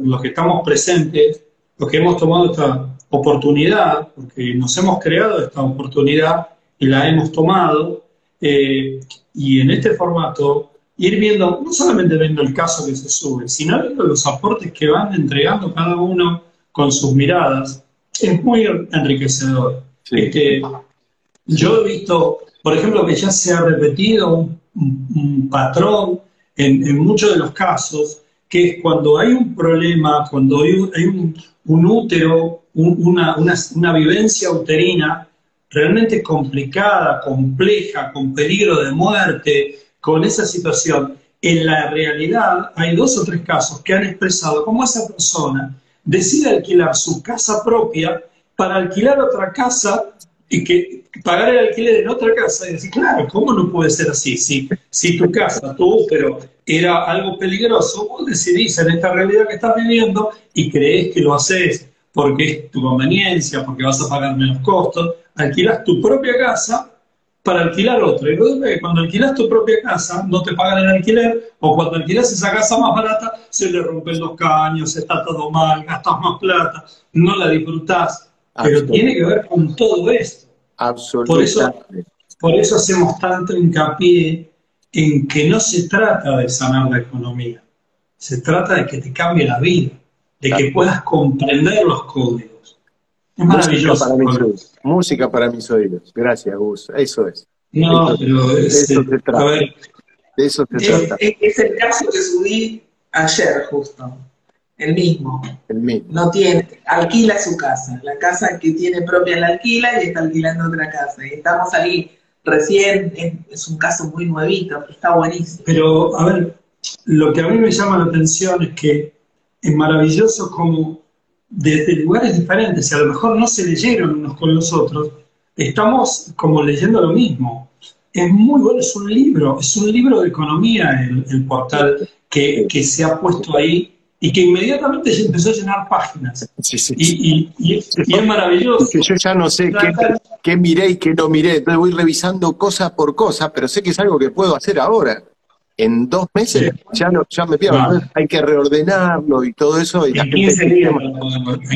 los que estamos presentes, los que hemos tomado esta oportunidad, porque nos hemos creado esta oportunidad y la hemos tomado, eh, y en este formato ir viendo, no solamente viendo el caso que se sube, sino viendo los aportes que van entregando cada uno con sus miradas, es muy enriquecedor. Este, yo he visto, por ejemplo, que ya se ha repetido un, patrón en, muchos de los casos, que es cuando hay un problema, cuando hay un, útero, una, una vivencia uterina realmente complicada, compleja, con peligro de muerte, con esa situación, en la realidad hay dos o tres casos que han expresado cómo esa persona decide alquilar su casa propia para alquilar otra casa y que pagar el alquiler en otra casa y decir, claro, ¿cómo no puede ser así? Si, si tu casa, tu pero era algo peligroso, vos decidís en esta realidad que estás viviendo y crees que lo haces porque es tu conveniencia, porque vas a pagar menos costos, alquilas tu propia casa para alquilar otra. Y luego cuando alquilas tu propia casa, no te pagan el alquiler, o cuando alquilas esa casa más barata, se le rompen los caños, está todo mal, gastas más plata, no la disfrutás. Pero tiene que ver con todo esto. Absolutamente. Por eso, por eso hacemos tanto hincapié en que no se trata de sanar la economía, se trata de que te cambie la vida, de que puedas comprender los códigos maravilloso. Música para, mis oídos. Música para mis oídos. Gracias, Gus. Eso es. No, pero es, eso se trata. de eso se trata. Es, el caso que subí ayer, justo. El mismo. El mismo. No tiene, alquila su casa. La casa que tiene propia la alquila y está alquilando otra casa. Y estamos ahí recién, es, un caso muy nuevito, pero está buenísimo. Pero, a ver, lo que a mí me llama la atención es que es maravilloso como desde lugares diferentes y a lo mejor no se leyeron unos con los otros, estamos como leyendo lo mismo. Es muy bueno, es un libro, es un libro de economía el, portal que, se ha puesto ahí y que inmediatamente se empezó a llenar páginas. Y, es maravilloso. Que yo ya no sé qué, qué miré y qué no miré, voy revisando cosa por cosa, pero sé que es algo que puedo hacer ahora en dos meses ya, no, ya me pierdo. Hay que reordenarlo y todo eso. Y en 15 días,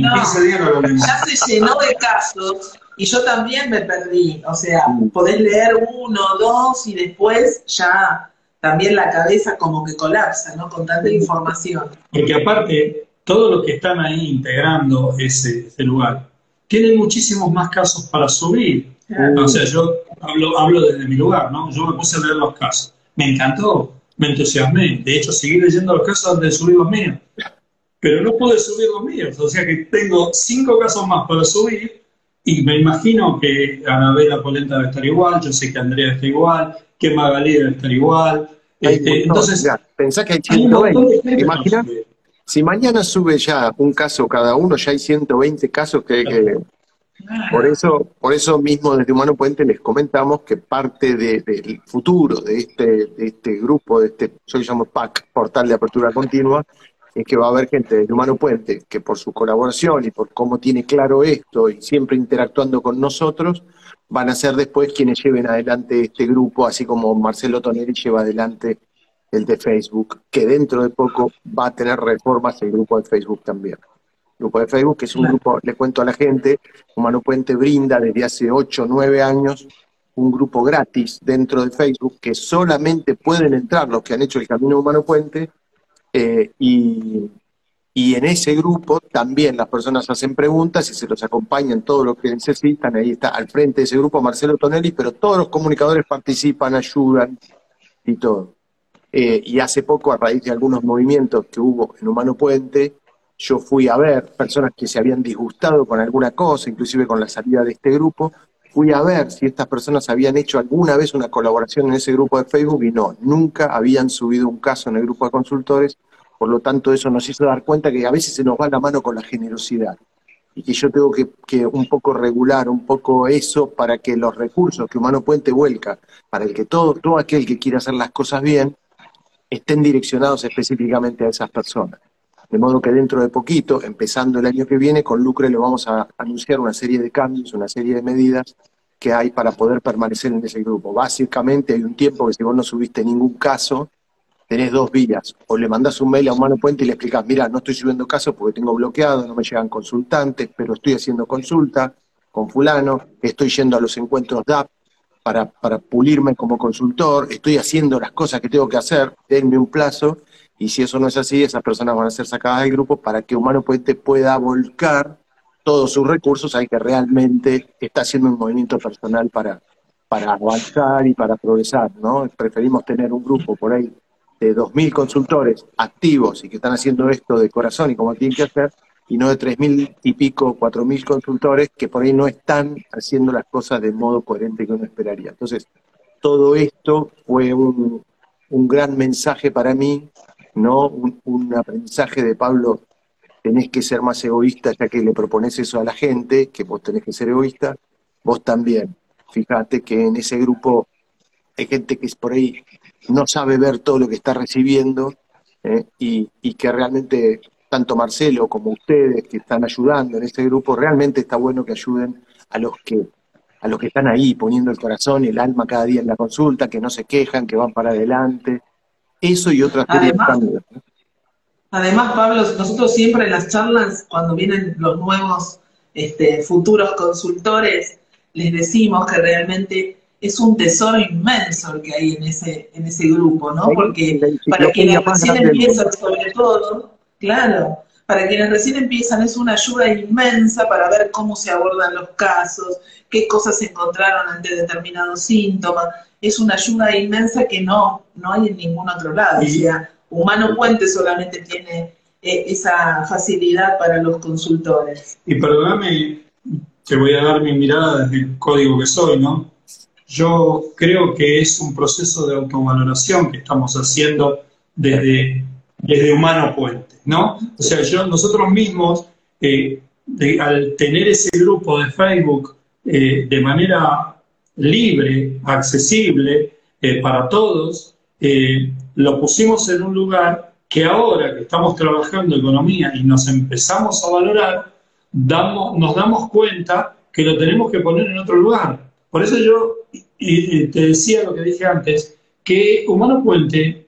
Ya se llenó de casos y yo también me perdí. O sea, mm. podés leer uno, dos y después ya también la cabeza como que colapsa, ¿no? Con tanta información. Porque aparte, todos los que están ahí integrando ese, lugar tienen muchísimos más casos para subir. O sea, yo hablo, hablo desde mi lugar, ¿no? Yo me puse a leer los casos me encantó, me entusiasmé. De hecho, seguí leyendo los casos antes de subir los míos. Pero no pude subir los míos. O sea que tengo cinco casos más para subir y me imagino que Anabela Polenta debe estar igual, yo sé que Andrea está igual, que Magalí debe estar igual. Este, entonces, pensá que hay 120. Imagina, si mañana sube ya un caso cada uno, ya hay 120 casos que, que por eso, por eso mismo desde Humano Puente les comentamos que parte del futuro de este, de este grupo, de este, yo llamo PAC, Portal de Apertura Continua, es que va a haber gente de Humano Puente que por su colaboración y por cómo tiene claro esto y siempre interactuando con nosotros, van a ser después quienes lleven adelante este grupo, así como Marcelo Tonelli lleva adelante el de Facebook, que dentro de poco va a tener reformas el grupo de Facebook también grupo de Facebook, que es un grupo, le cuento a la gente, Humano Puente brinda desde hace 8 o 9 años un grupo gratis dentro de Facebook que solamente pueden entrar los que han hecho el Camino Humano Puente eh, y, en ese grupo también las personas hacen preguntas y se los acompañan todo lo que necesitan. Ahí está al frente de ese grupo Marcelo Tonelli, pero todos los comunicadores participan, ayudan y todo. Eh, y hace poco, a raíz de algunos movimientos que hubo en Humano Puente, yo fui a ver personas que se habían disgustado con alguna cosa, inclusive con la salida de este grupo, fui a ver si estas personas habían hecho alguna vez una colaboración en ese grupo de Facebook y no, nunca habían subido un caso en el grupo de consultores, por lo tanto eso nos hizo dar cuenta que a veces se nos va la mano con la generosidad y que yo tengo que, un poco regular un poco eso para que los recursos que Humano Puente vuelca, para el que todo, todo aquel que quiera hacer las cosas bien, estén direccionados específicamente a esas personas. De modo que dentro de poquito, empezando el año que viene, con Lucre le vamos a anunciar una serie de cambios, una serie de medidas que hay para poder permanecer en ese grupo. Básicamente hay un tiempo que si vos no subiste ningún caso, tenés dos vías. O le mandás un mail a Humano Puente y le explicás, mira, no estoy subiendo casos porque tengo bloqueado, no me llegan consultantes, pero estoy haciendo consulta con fulano, estoy yendo a los encuentros DAP para, para pulirme como consultor, estoy haciendo las cosas que tengo que hacer, denme un plazo y si eso no es así, esas personas van a ser sacadas del grupo para que Humano Puente pueda volcar todos sus recursos a que realmente está haciendo un movimiento personal para, para avanzar y para progresar, ¿no? Preferimos tener un grupo por ahí de 2.000 consultores activos y que están haciendo esto de corazón y como tienen que hacer, y no de 3.000 y pico, 4.000 consultores que por ahí no están haciendo las cosas de modo coherente que uno esperaría. Entonces, todo esto fue un, un gran mensaje para mí no un, aprendizaje de Pablo, tenés que ser más egoísta ya que le propones eso a la gente, que vos tenés que ser egoísta, vos también. Fíjate que en ese grupo hay gente que es por ahí no sabe ver todo lo que está recibiendo ¿eh? y, y, que realmente tanto Marcelo como ustedes que están ayudando en ese grupo, realmente está bueno que ayuden a los que a los que están ahí poniendo el corazón y el alma cada día en la consulta, que no se quejan, que van para adelante, eso y otras además, Además, Pablo, nosotros siempre en las charlas, cuando vienen los nuevos este, futuros consultores, les decimos que realmente es un tesoro inmenso el que hay en ese, en ese grupo, ¿no? Porque para quienes recién empiezan, sobre todo, claro, para quienes recién empiezan es una ayuda inmensa para ver cómo se abordan los casos, qué cosas se encontraron ante determinados síntomas es una ayuda inmensa que no, no hay en ningún otro lado. o sea, Humano Puente solamente tiene eh, esa facilidad para los consultores. Y perdóname, te voy a dar mi mirada desde el código que soy, ¿no? Yo creo que es un proceso de autovaloración que estamos haciendo desde, desde Humano Puente, ¿no? O sea, yo, nosotros mismos, eh, al tener ese grupo de Facebook eh, de manera libre, accesible eh, para todos, eh, lo pusimos en un lugar que ahora que estamos trabajando economía y nos empezamos a valorar, damos, nos damos cuenta que lo tenemos que poner en otro lugar. Por eso yo te decía lo que dije antes, que Humano Puente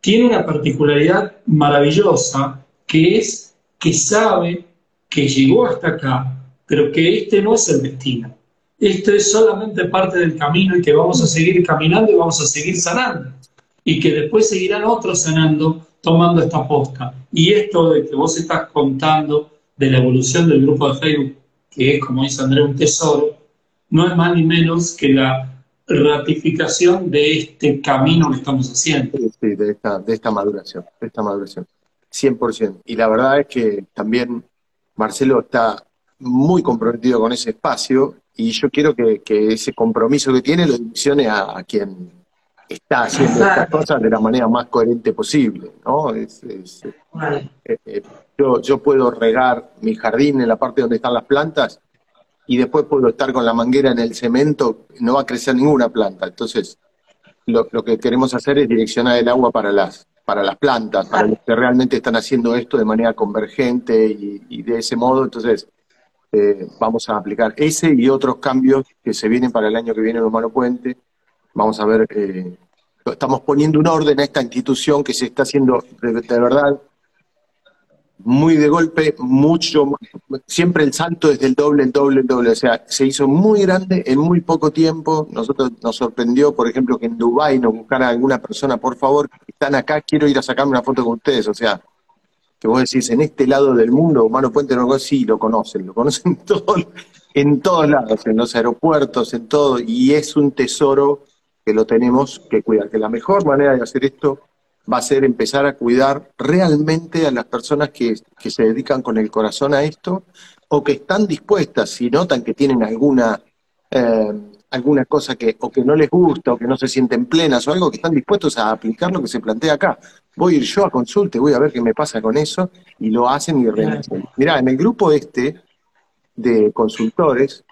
tiene una particularidad maravillosa, que es que sabe que llegó hasta acá, pero que este no es el destino esto es solamente parte del camino y que vamos a seguir caminando y vamos a seguir sanando. Y que después seguirán otros sanando, tomando esta posta. Y esto de que vos estás contando de la evolución del grupo de Facebook, que es, como dice Andrés, un tesoro, no es más ni menos que la ratificación de este camino que estamos haciendo. Sí, de esta, de esta maduración, de esta maduración. 100%. Y la verdad es que también Marcelo está muy comprometido con ese espacio y yo quiero que, ese compromiso que tiene lo direccione a, quien está haciendo estas cosas de la manera más coherente posible, ¿no? Eh, eh, yo, yo puedo regar mi jardín en la parte donde están las plantas y después puedo estar con la manguera en el cemento, no va a crecer ninguna planta. Entonces, lo, que queremos hacer es direccionar el agua para las, para las plantas, para los que realmente están haciendo esto de manera convergente y, y de ese modo. Entonces, eh, vamos a aplicar ese y otros cambios que se vienen para el año que viene en Humano Puente. Vamos a ver, eh, estamos poniendo un orden a esta institución que se está haciendo de, verdad muy de golpe, mucho, siempre el salto es del doble, el doble, el doble, o sea, se hizo muy grande en muy poco tiempo. Nosotros nos sorprendió, por ejemplo, que en Dubái nos buscara alguna persona, por favor, están acá, quiero ir a sacarme una foto con ustedes, o sea, que vos decís, en este lado del mundo, Humano Puente no sí lo conocen, lo conocen todo, en todos lados, en los aeropuertos, en todo, y es un tesoro que lo tenemos que cuidar, que la mejor manera de hacer esto va a ser empezar a cuidar realmente a las personas que, se dedican con el corazón a esto o que están dispuestas, si notan que tienen alguna, eh, alguna cosa que o que no les gusta o que no se sienten plenas o algo, que están dispuestos a aplicar lo que se plantea acá. Voy a ir yo a consulte, voy a ver qué me pasa con eso y lo hacen y realizan. Mirá, en el grupo este de consultores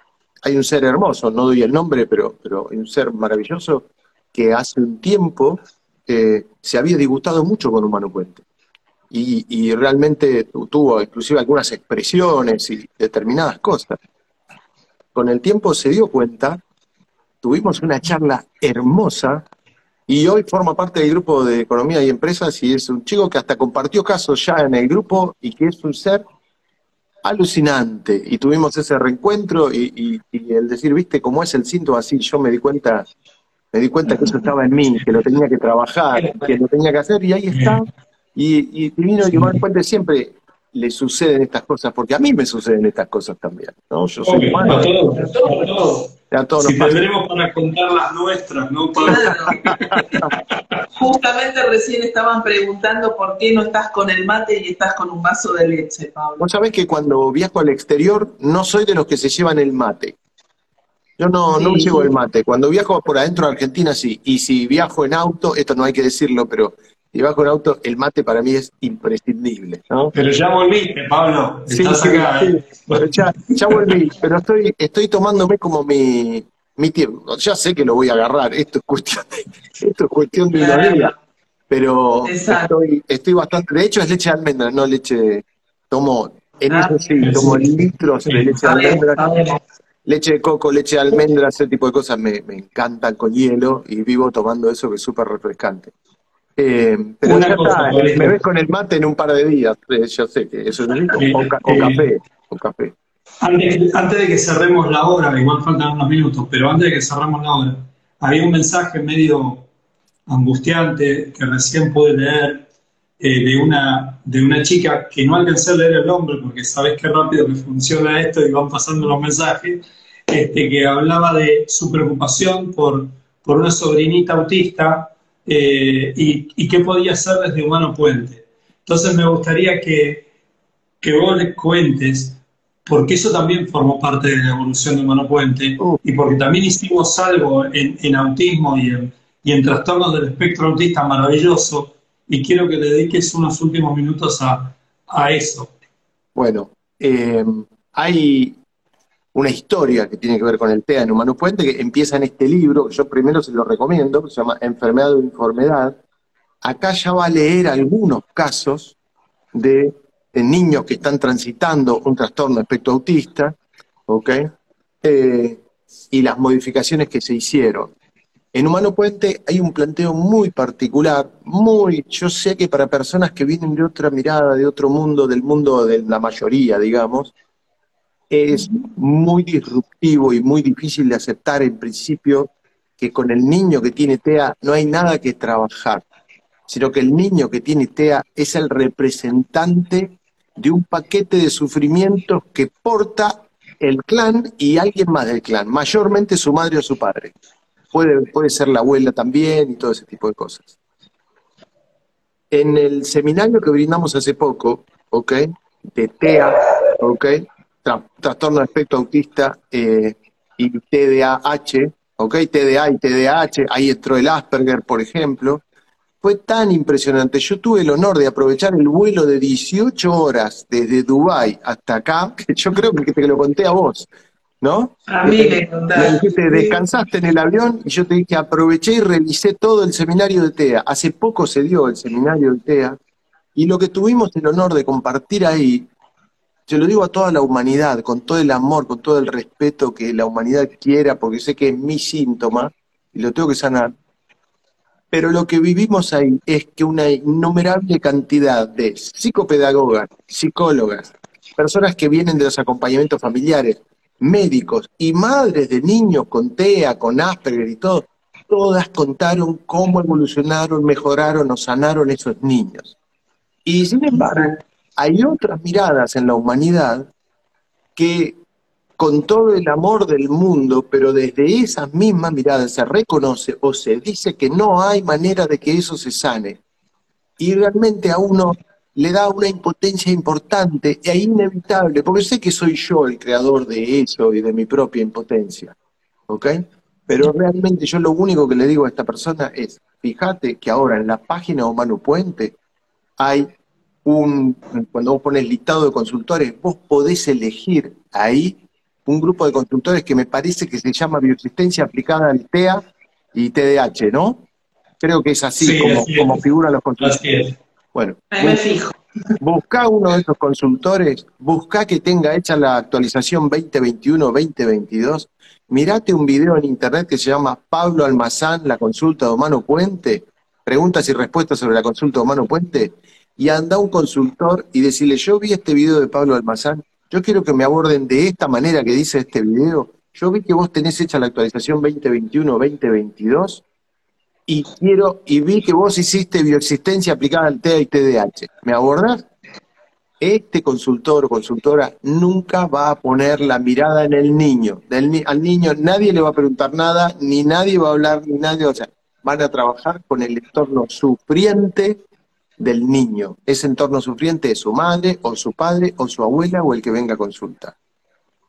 hay un ser hermoso, no doy el nombre, pero, pero hay un ser maravilloso que hace un tiempo se había disgustado mucho con Humano Puente. Y, realmente tuvo inclusive algunas expresiones y determinadas cosas. Con el tiempo se dio cuenta, tuvimos una charla hermosa y hoy forma parte del grupo de Economía y Empresas y es un chico que hasta compartió casos ya en el grupo y que es un ser alucinante. Y tuvimos ese reencuentro y, y el decir, viste, cómo es el síntoma así, yo me di cuenta me di cuenta que eso estaba en mí, que lo tenía que trabajar, que lo tenía que hacer, y ahí está. Y, y vino Iván Puente siempre le suceden estas cosas, porque a mí me suceden estas cosas también, ¿no? Yo soy humano. A todos, a todos. si tendremos para contar las nuestras, ¿no? Justamente recién estaban preguntando por qué no estás con el mate y estás con un vaso de leche, Pablo. Vos sabés que cuando viajo al exterior no soy de los que se llevan el mate. Yo no, no me llevo el mate. Cuando viajo por adentro de Argentina, sí. Y si viajo en auto, esto no hay que decirlo, pero si viajo en auto, el mate para mí es imprescindible. ¿no? Pero ya volviste, Pablo. Sí, acá, ¿eh? ya, ya, volví, pero estoy, estoy tomándome como mi, mi tiempo. Ya sé que lo voy a agarrar. Esto es cuestión de, esto es cuestión de una vida. Pero estoy, estoy bastante. De hecho, es leche de almendra, no leche. Tomo, en ah, eso sí, tomo litros de leche de almendra leche de coco, leche de almendra, ese tipo de cosas me, me encantan con hielo y vivo tomando eso que es súper refrescante. Eh, pero ya está, me ves con el mate en un par de días, eh, yo sé que eso es con, eh, café, con café. Antes, antes, de que cerremos la hora, igual faltan unos minutos, pero antes de que cerremos la hora, había un mensaje medio angustiante que recién pude leer de, una, de una chica que no alcancé a leer el nombre porque sabes qué rápido que funciona esto y van pasando los mensajes, este, que hablaba de su preocupación por, por una sobrinita autista eh, y, qué podía hacer desde Humano Puente. Entonces me gustaría que, que vos les cuentes, porque eso también formó parte de la evolución de Humano Puente uh. y porque también hicimos algo en, autismo y en, y en trastornos del espectro autista maravilloso y quiero que le dediques unos últimos minutos a, a eso. Bueno, eh, hay una historia que tiene que ver con el TEA en Humano Puente, que empieza en este libro, que yo primero se lo recomiendo, que se llama Enfermedad o Informedad. Acá ya va a leer algunos casos de, niños que están transitando un trastorno espectro autista, ¿ok? Eh, y las modificaciones que se hicieron. En Humano Puente hay un planteo muy particular, muy, yo sé que para personas que vienen de otra mirada, de otro mundo, del mundo de la mayoría, digamos, es muy disruptivo y muy difícil de aceptar en principio que con el niño que tiene TEA no hay nada que trabajar, sino que el niño que tiene TEA es el representante de un paquete de sufrimientos que porta el clan y alguien más del clan, mayormente su madre o su padre. Puede, puede ser la abuela también y todo ese tipo de cosas. En el seminario que brindamos hace poco, ¿ok? De TEA, ¿ok? Trastorno de espectro autista eh, y TDAH, ¿ok? TDA y TDAH, ahí entró el Asperger, por ejemplo. Fue tan impresionante. Yo tuve el honor de aprovechar el vuelo de 18 horas desde Dubái hasta acá, que yo creo que te lo conté a vos, ¿no? A mí me contaste. descansaste en el avión y yo te dije, aproveché y revisé todo el seminario de TEA. Hace poco se dio el seminario de TEA y lo que tuvimos el honor de compartir ahí yo lo digo a toda la humanidad, con todo el amor, con todo el respeto que la humanidad quiera, porque sé que es mi síntoma y lo tengo que sanar. Pero lo que vivimos ahí es que una innumerable cantidad de psicopedagogas, psicólogas, personas que vienen de los acompañamientos familiares, médicos y madres de niños con TEA, con Asperger y todo, todas contaron cómo evolucionaron, mejoraron o sanaron esos niños. Y sin embargo, hay otras miradas en la humanidad que con todo el amor del mundo, pero desde esas mismas miradas se reconoce o se dice que no hay manera de que eso se sane. y realmente a uno le da una impotencia importante e inevitable, porque sé que soy yo el creador de eso y de mi propia impotencia, ¿ok? Pero realmente yo lo único que le digo a esta persona es, fíjate que ahora en la página Humano Puente hay un, cuando vos pones listado de consultores, vos podés elegir ahí un grupo de consultores que me parece que se llama Bioexistencia aplicada al TEA y TDH, ¿no? Creo que es así como, como figuran los consultores. Bueno, me fijo. Busca uno de esos consultores, busca que tenga hecha la actualización 2021-2022, mirate un video en internet que se llama Pablo Almazán, la consulta de Humano Puente, preguntas y respuestas sobre la consulta de Humano Puente, y anda un consultor y decirle, yo vi este video de Pablo Almazán, yo quiero que me aborden de esta manera que dice este video, yo vi que vos tenés hecha la actualización 2021-2022, y quiero, y vi que vos hiciste bioexistencia aplicada al TEA y TDH. ¿Me abordás? Este consultor o consultora nunca va a poner la mirada en el niño. Al niño nadie le va a preguntar nada, ni nadie va a hablar, ni nadie, o sea, van a trabajar con el entorno sufriente del niño. Ese entorno sufriente es su madre, o su padre, o su abuela, o el que venga a consulta.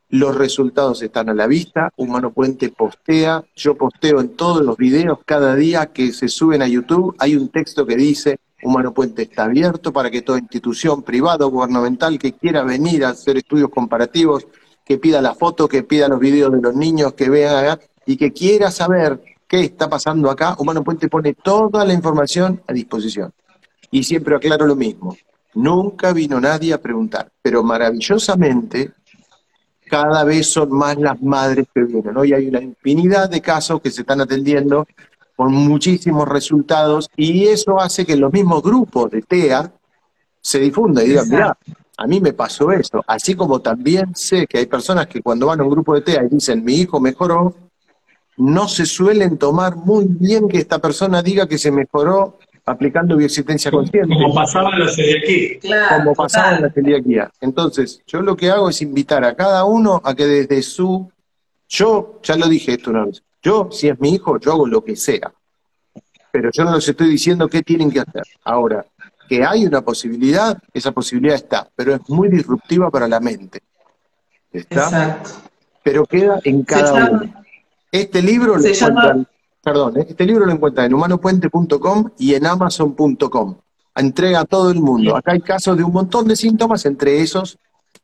Los resultados están a la vista. Humano Puente postea. Yo posteo en todos los videos cada día que se suben a YouTube. Hay un texto que dice, Humano Puente está abierto para que toda institución privada o gubernamental que quiera venir a hacer estudios comparativos, que pida la foto, que pida los videos de los niños, que vean y que quiera saber qué está pasando acá, Humano Puente pone toda la información a disposición. Y siempre aclaro lo mismo. Nunca vino nadie a preguntar, pero maravillosamente cada vez son más las madres que vienen. Hoy hay una infinidad de casos que se están atendiendo con muchísimos resultados y eso hace que los mismos grupos de TEA se difundan y digan, mira, a mí me pasó eso. Así como también sé que hay personas que cuando van a un grupo de TEA y dicen, mi hijo mejoró, no se suelen tomar muy bien que esta persona diga que se mejoró aplicando bioexistencia consciente. Como pasaba en la celiaquía. como pasaba en la celiaquía. Entonces, yo lo que hago es invitar a cada uno a que desde su... Yo, ya lo dije esto una vez, yo, si es mi hijo, yo hago lo que sea. Pero yo no les estoy diciendo qué tienen que hacer. Ahora, que hay una posibilidad, esa posibilidad está, pero es muy disruptiva para la mente. ¿Está? Exacto. Pero queda en cada uno. Este libro lo llama perdón, ¿eh? este libro lo encuentra en humanopuente.com y en amazon.com. Entrega a todo el mundo. Acá hay casos de un montón de síntomas, entre esos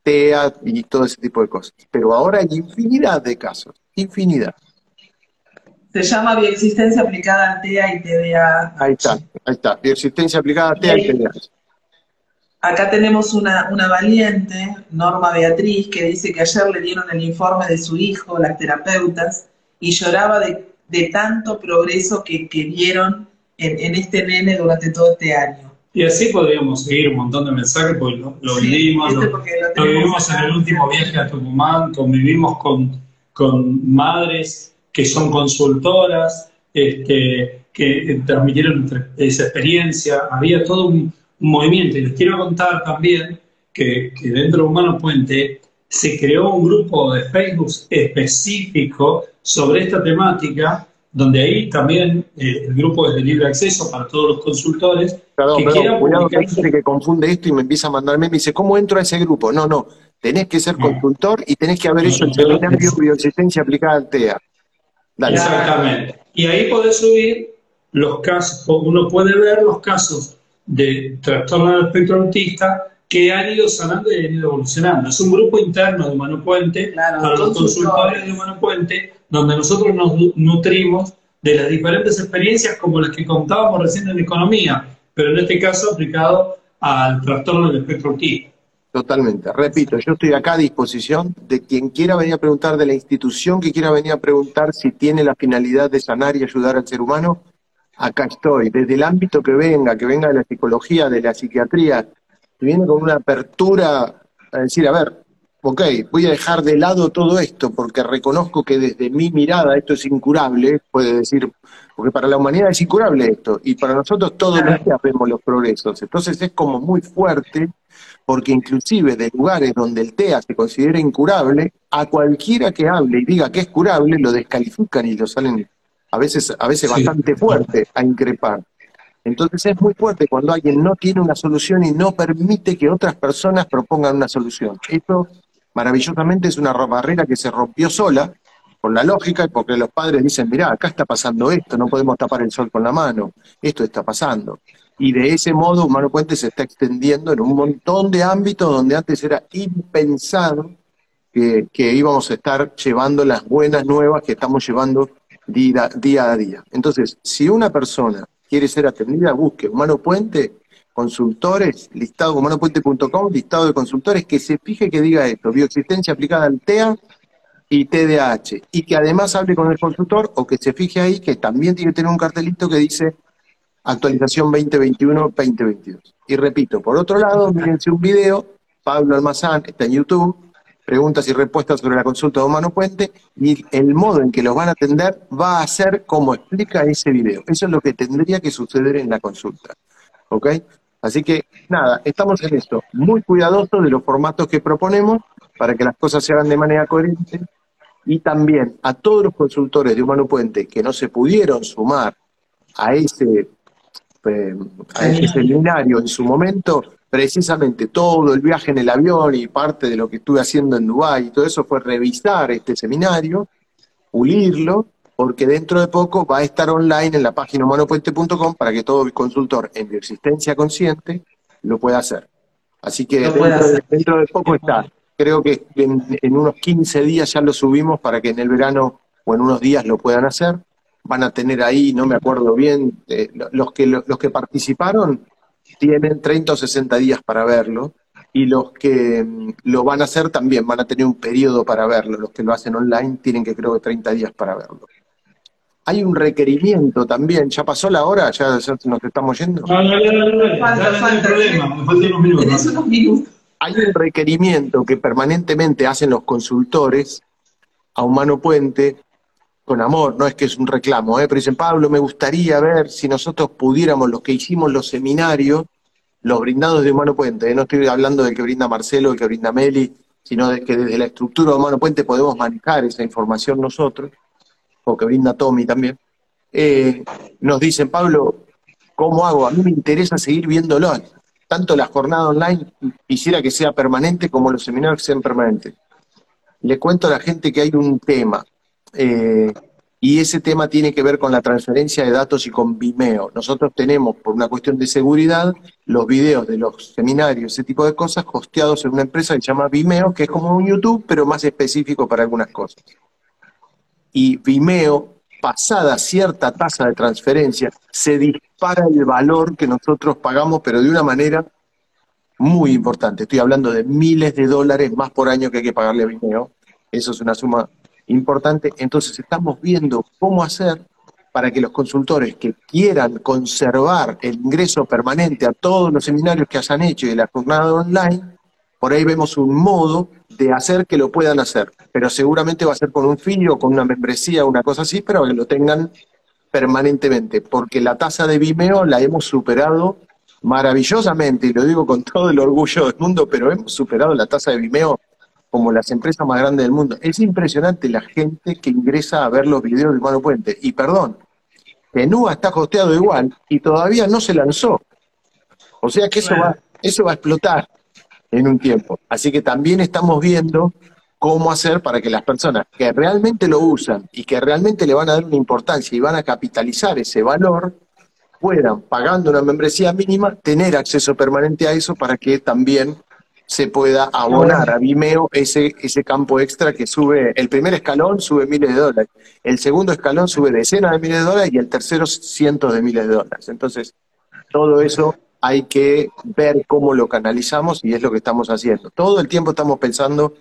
TEA y todo ese tipo de cosas. Pero ahora hay infinidad de casos, infinidad. Se llama bioexistencia aplicada al TEA y TDA. Ahí está, ahí está, bioexistencia aplicada al TEA y, TDA. Acá tenemos una, una valiente, Norma Beatriz, que dice que ayer le dieron el informe de su hijo, las terapeutas, y lloraba de de tanto progreso que, que vieron en, este nene durante todo este año. Y así podríamos seguir un montón de mensajes, porque lo, lo vivimos, lo, vivimos en el último viaje a Tucumán, convivimos con, con madres que son consultoras, este, que transmitieron esa experiencia, había todo un, movimiento. Y les quiero contar también que, que, dentro de Humano Puente se creó un grupo de Facebook específico sobre esta temática, donde ahí también eh, el grupo es de libre acceso para todos los consultores. Perdón, que perdón, cuidado que hay gente que confunde esto y me empieza a mandarme, me dice, ¿cómo entro a ese grupo? No, no, tenés que ser consultor y tenés que haber hecho el seminario de bioexistencia aplicada al TEA. Dale. Exactamente. Y ahí podés subir los casos, uno puede ver los casos de trastorno del espectro autista que han ido sanando y han ido evolucionando. Es un grupo interno de Humano Puente, para los consultores de Humano Puente, donde nosotros nos nutrimos de las diferentes experiencias como las que contábamos recién en economía, pero en este caso aplicado al trastorno del espectro autista. Totalmente. Repito, yo estoy acá a disposición de quien quiera venir a preguntar, de la institución que quiera venir a preguntar si tiene la finalidad de sanar y ayudar al ser humano. Acá estoy, desde el ámbito que venga, que venga de la psicología, de la psiquiatría, viene con una apertura a decir, a ver, ok, voy a dejar de lado todo esto porque reconozco que desde mi mirada esto es incurable, puede decir, porque para la humanidad es incurable esto, y para nosotros todos los días vemos los progresos. Entonces es como muy fuerte, porque inclusive de lugares donde el TEA se considera incurable, a cualquiera que hable y diga que es curable, lo descalifican y lo salen a veces, a veces bastante fuerte a increpar. Entonces es muy fuerte cuando alguien no tiene una solución y no permite que otras personas propongan una solución. Esto maravillosamente es una barrera que se rompió sola por la lógica y porque los padres dicen, mirá, acá está pasando esto, no podemos tapar el sol con la mano, esto está pasando. Y de ese modo Humano Puente se está extendiendo en un montón de ámbitos donde antes era impensado que, íbamos a estar llevando las buenas nuevas que estamos llevando día a día. Entonces, si una persona quiere ser atendida, busque Humano Puente, consultores, listado humanopuente.com, listado de consultores, que se fije que diga esto, bioexistencia aplicada al TEA y TDAH, y que además hable con el consultor o que se fije ahí que también tiene que tener un cartelito que dice actualización 2021-2022. Y repito, por otro lado, mírense un video, Pablo Almazán está en YouTube, preguntas y respuestas sobre la consulta de Humano Puente, y el modo en que los van a atender va a ser como explica ese video. Eso es lo que tendría que suceder en la consulta. ¿Ok? Así que, nada, estamos en esto, muy cuidadosos de los formatos que proponemos para que las cosas se hagan de manera coherente y también a todos los consultores de Humano Puente que no se pudieron sumar a ese, eh, a ese seminario en su momento, precisamente todo el viaje en el avión y parte de lo que estuve haciendo en Dubái y todo eso fue revisar este seminario, pulirlo, porque dentro de poco va a estar online en la página humanopuente.com para que todo consultor en existencia consciente lo pueda hacer. Así que dentro de, poco está creo que en, unos 15 días ya lo subimos para que en el verano o en unos días lo puedan hacer. Van a tener ahí, no me acuerdo bien, eh, los, que, los que participaron tienen 30 o 60 días para verlo y los que mm, lo van a hacer también van a tener un periodo para verlo. Los que lo hacen online tienen que creo que 30 días para verlo. Hay un requerimiento también, ya pasó la hora, ya, nos estamos yendo. No, no, no, no, falta, falta. problema, me faltan unos minutos. unos minutos hay un requerimiento que permanentemente hacen los consultores a Humano Puente, con amor, no es que es un reclamo, ¿eh? pero dicen, Pablo, me gustaría ver si nosotros pudiéramos, los que hicimos los seminarios, los brindados de Humano Puente, ¿eh? no estoy hablando del que brinda Marcelo, del que brinda Meli, sino de que desde la estructura de Humano Puente podemos manejar esa información nosotros, o que brinda Tommy también, eh, nos dicen, Pablo, ¿cómo hago? A mí me interesa seguir viéndolo tanto la jornada online quisiera que sea permanente como los seminarios sean permanentes. Le cuento a la gente que hay un tema, eh, y ese tema tiene que ver con la transferencia de datos y con Vimeo. Nosotros tenemos, por una cuestión de seguridad, los videos de los seminarios, ese tipo de cosas, hosteados en una empresa que se llama Vimeo, que es como un YouTube, pero más específico para algunas cosas. Y Vimeo, pasada cierta tasa de transferencia, se para el valor que nosotros pagamos, pero de una manera muy importante. Estoy hablando de miles de dólares más por año que hay que pagarle a Vimeo. Eso es una suma importante. Entonces estamos viendo cómo hacer para que los consultores que quieran conservar el ingreso permanente a todos los seminarios que hayan hecho y la jornada online, por ahí vemos un modo de hacer que lo puedan hacer. Pero seguramente va a ser con un fin o con una membresía, una cosa así, pero que lo tengan permanentemente, porque la tasa de Vimeo la hemos superado maravillosamente, y lo digo con todo el orgullo del mundo, pero hemos superado la tasa de Vimeo como las empresas más grandes del mundo. Es impresionante la gente que ingresa a ver los videos de Mano Puente. Y perdón, Penúa está costeado igual y todavía no se lanzó. O sea que eso va, eso va a explotar en un tiempo. Así que también estamos viendo cómo hacer para que las personas que realmente lo usan y que realmente le van a dar una importancia y van a capitalizar ese valor, puedan, pagando una membresía mínima, tener acceso permanente a eso para que también se pueda abonar a Vimeo ese, ese campo extra que sube, el primer escalón sube miles de dólares, el segundo escalón sube decenas de miles de dólares y el tercero cientos de miles de dólares. Entonces, todo eso hay que ver cómo lo canalizamos y es lo que estamos haciendo. Todo el tiempo estamos pensando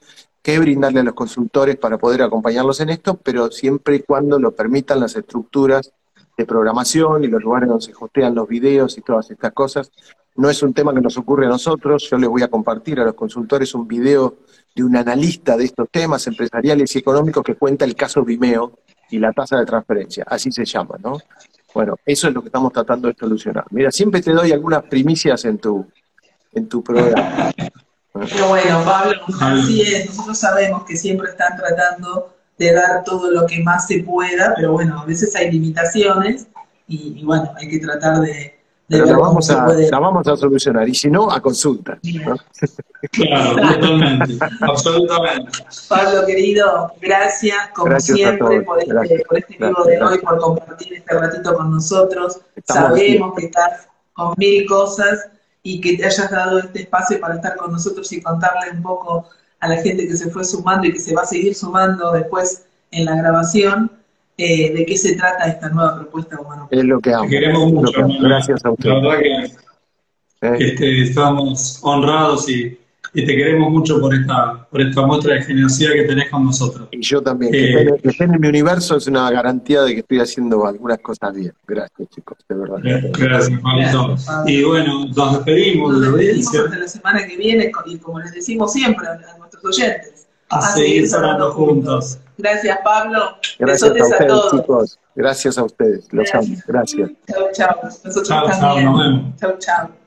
qué brindarle a los consultores para poder acompañarlos en esto, pero siempre y cuando lo permitan las estructuras de programación y los lugares donde se hostean los videos y todas estas cosas. No es un tema que nos ocurre a nosotros, yo les voy a compartir a los consultores un video de un analista de estos temas empresariales y económicos que cuenta el caso Vimeo y la tasa de transferencia, así se llama, ¿no? Bueno, eso es lo que estamos tratando de solucionar. Mira, siempre te doy algunas primicias en tu, en tu programa. Pero bueno, Pablo, así es, nosotros sabemos que siempre están tratando de dar todo lo que más se pueda, pero bueno, a veces hay limitaciones y, bueno, hay que tratar de, Pero la vamos, a, la vamos a solucionar. Y si no, a consulta. ¿no? Claro, totalmente. absolutamente. Pablo, querido, gracias, como siempre, por este, por este vivo de hoy, por compartir este ratito con nosotros. Sabemos que estás con mil cosas y que te hayas dado este espacio para estar con nosotros y contarle un poco a la gente que se fue sumando y que se va a seguir sumando después en la grabación eh, de qué se trata esta nueva propuesta humano. Es lo que amo. queremos mucho. Gracias a usted. La verdad que, ¿Eh? este, estamos honrados y, y, te queremos mucho por esta, por esta muestra de generosidad que tenés con nosotros. Y yo también. Eh, que, esté, en mi universo es una garantía de que estoy haciendo algunas cosas bien. Gracias, chicos, de verdad. Gracias. Y bueno, nos despedimos nos de la audiencia. Hasta la semana que viene y como les decimos siempre a nuestros oyentes. A, seguir sonando juntos. Gracias, Pablo. Gracias a ustedes, chicos. Gracias a ustedes. Los amo. Gracias. Chao, chao. Nosotros chao, también. Chao, chao.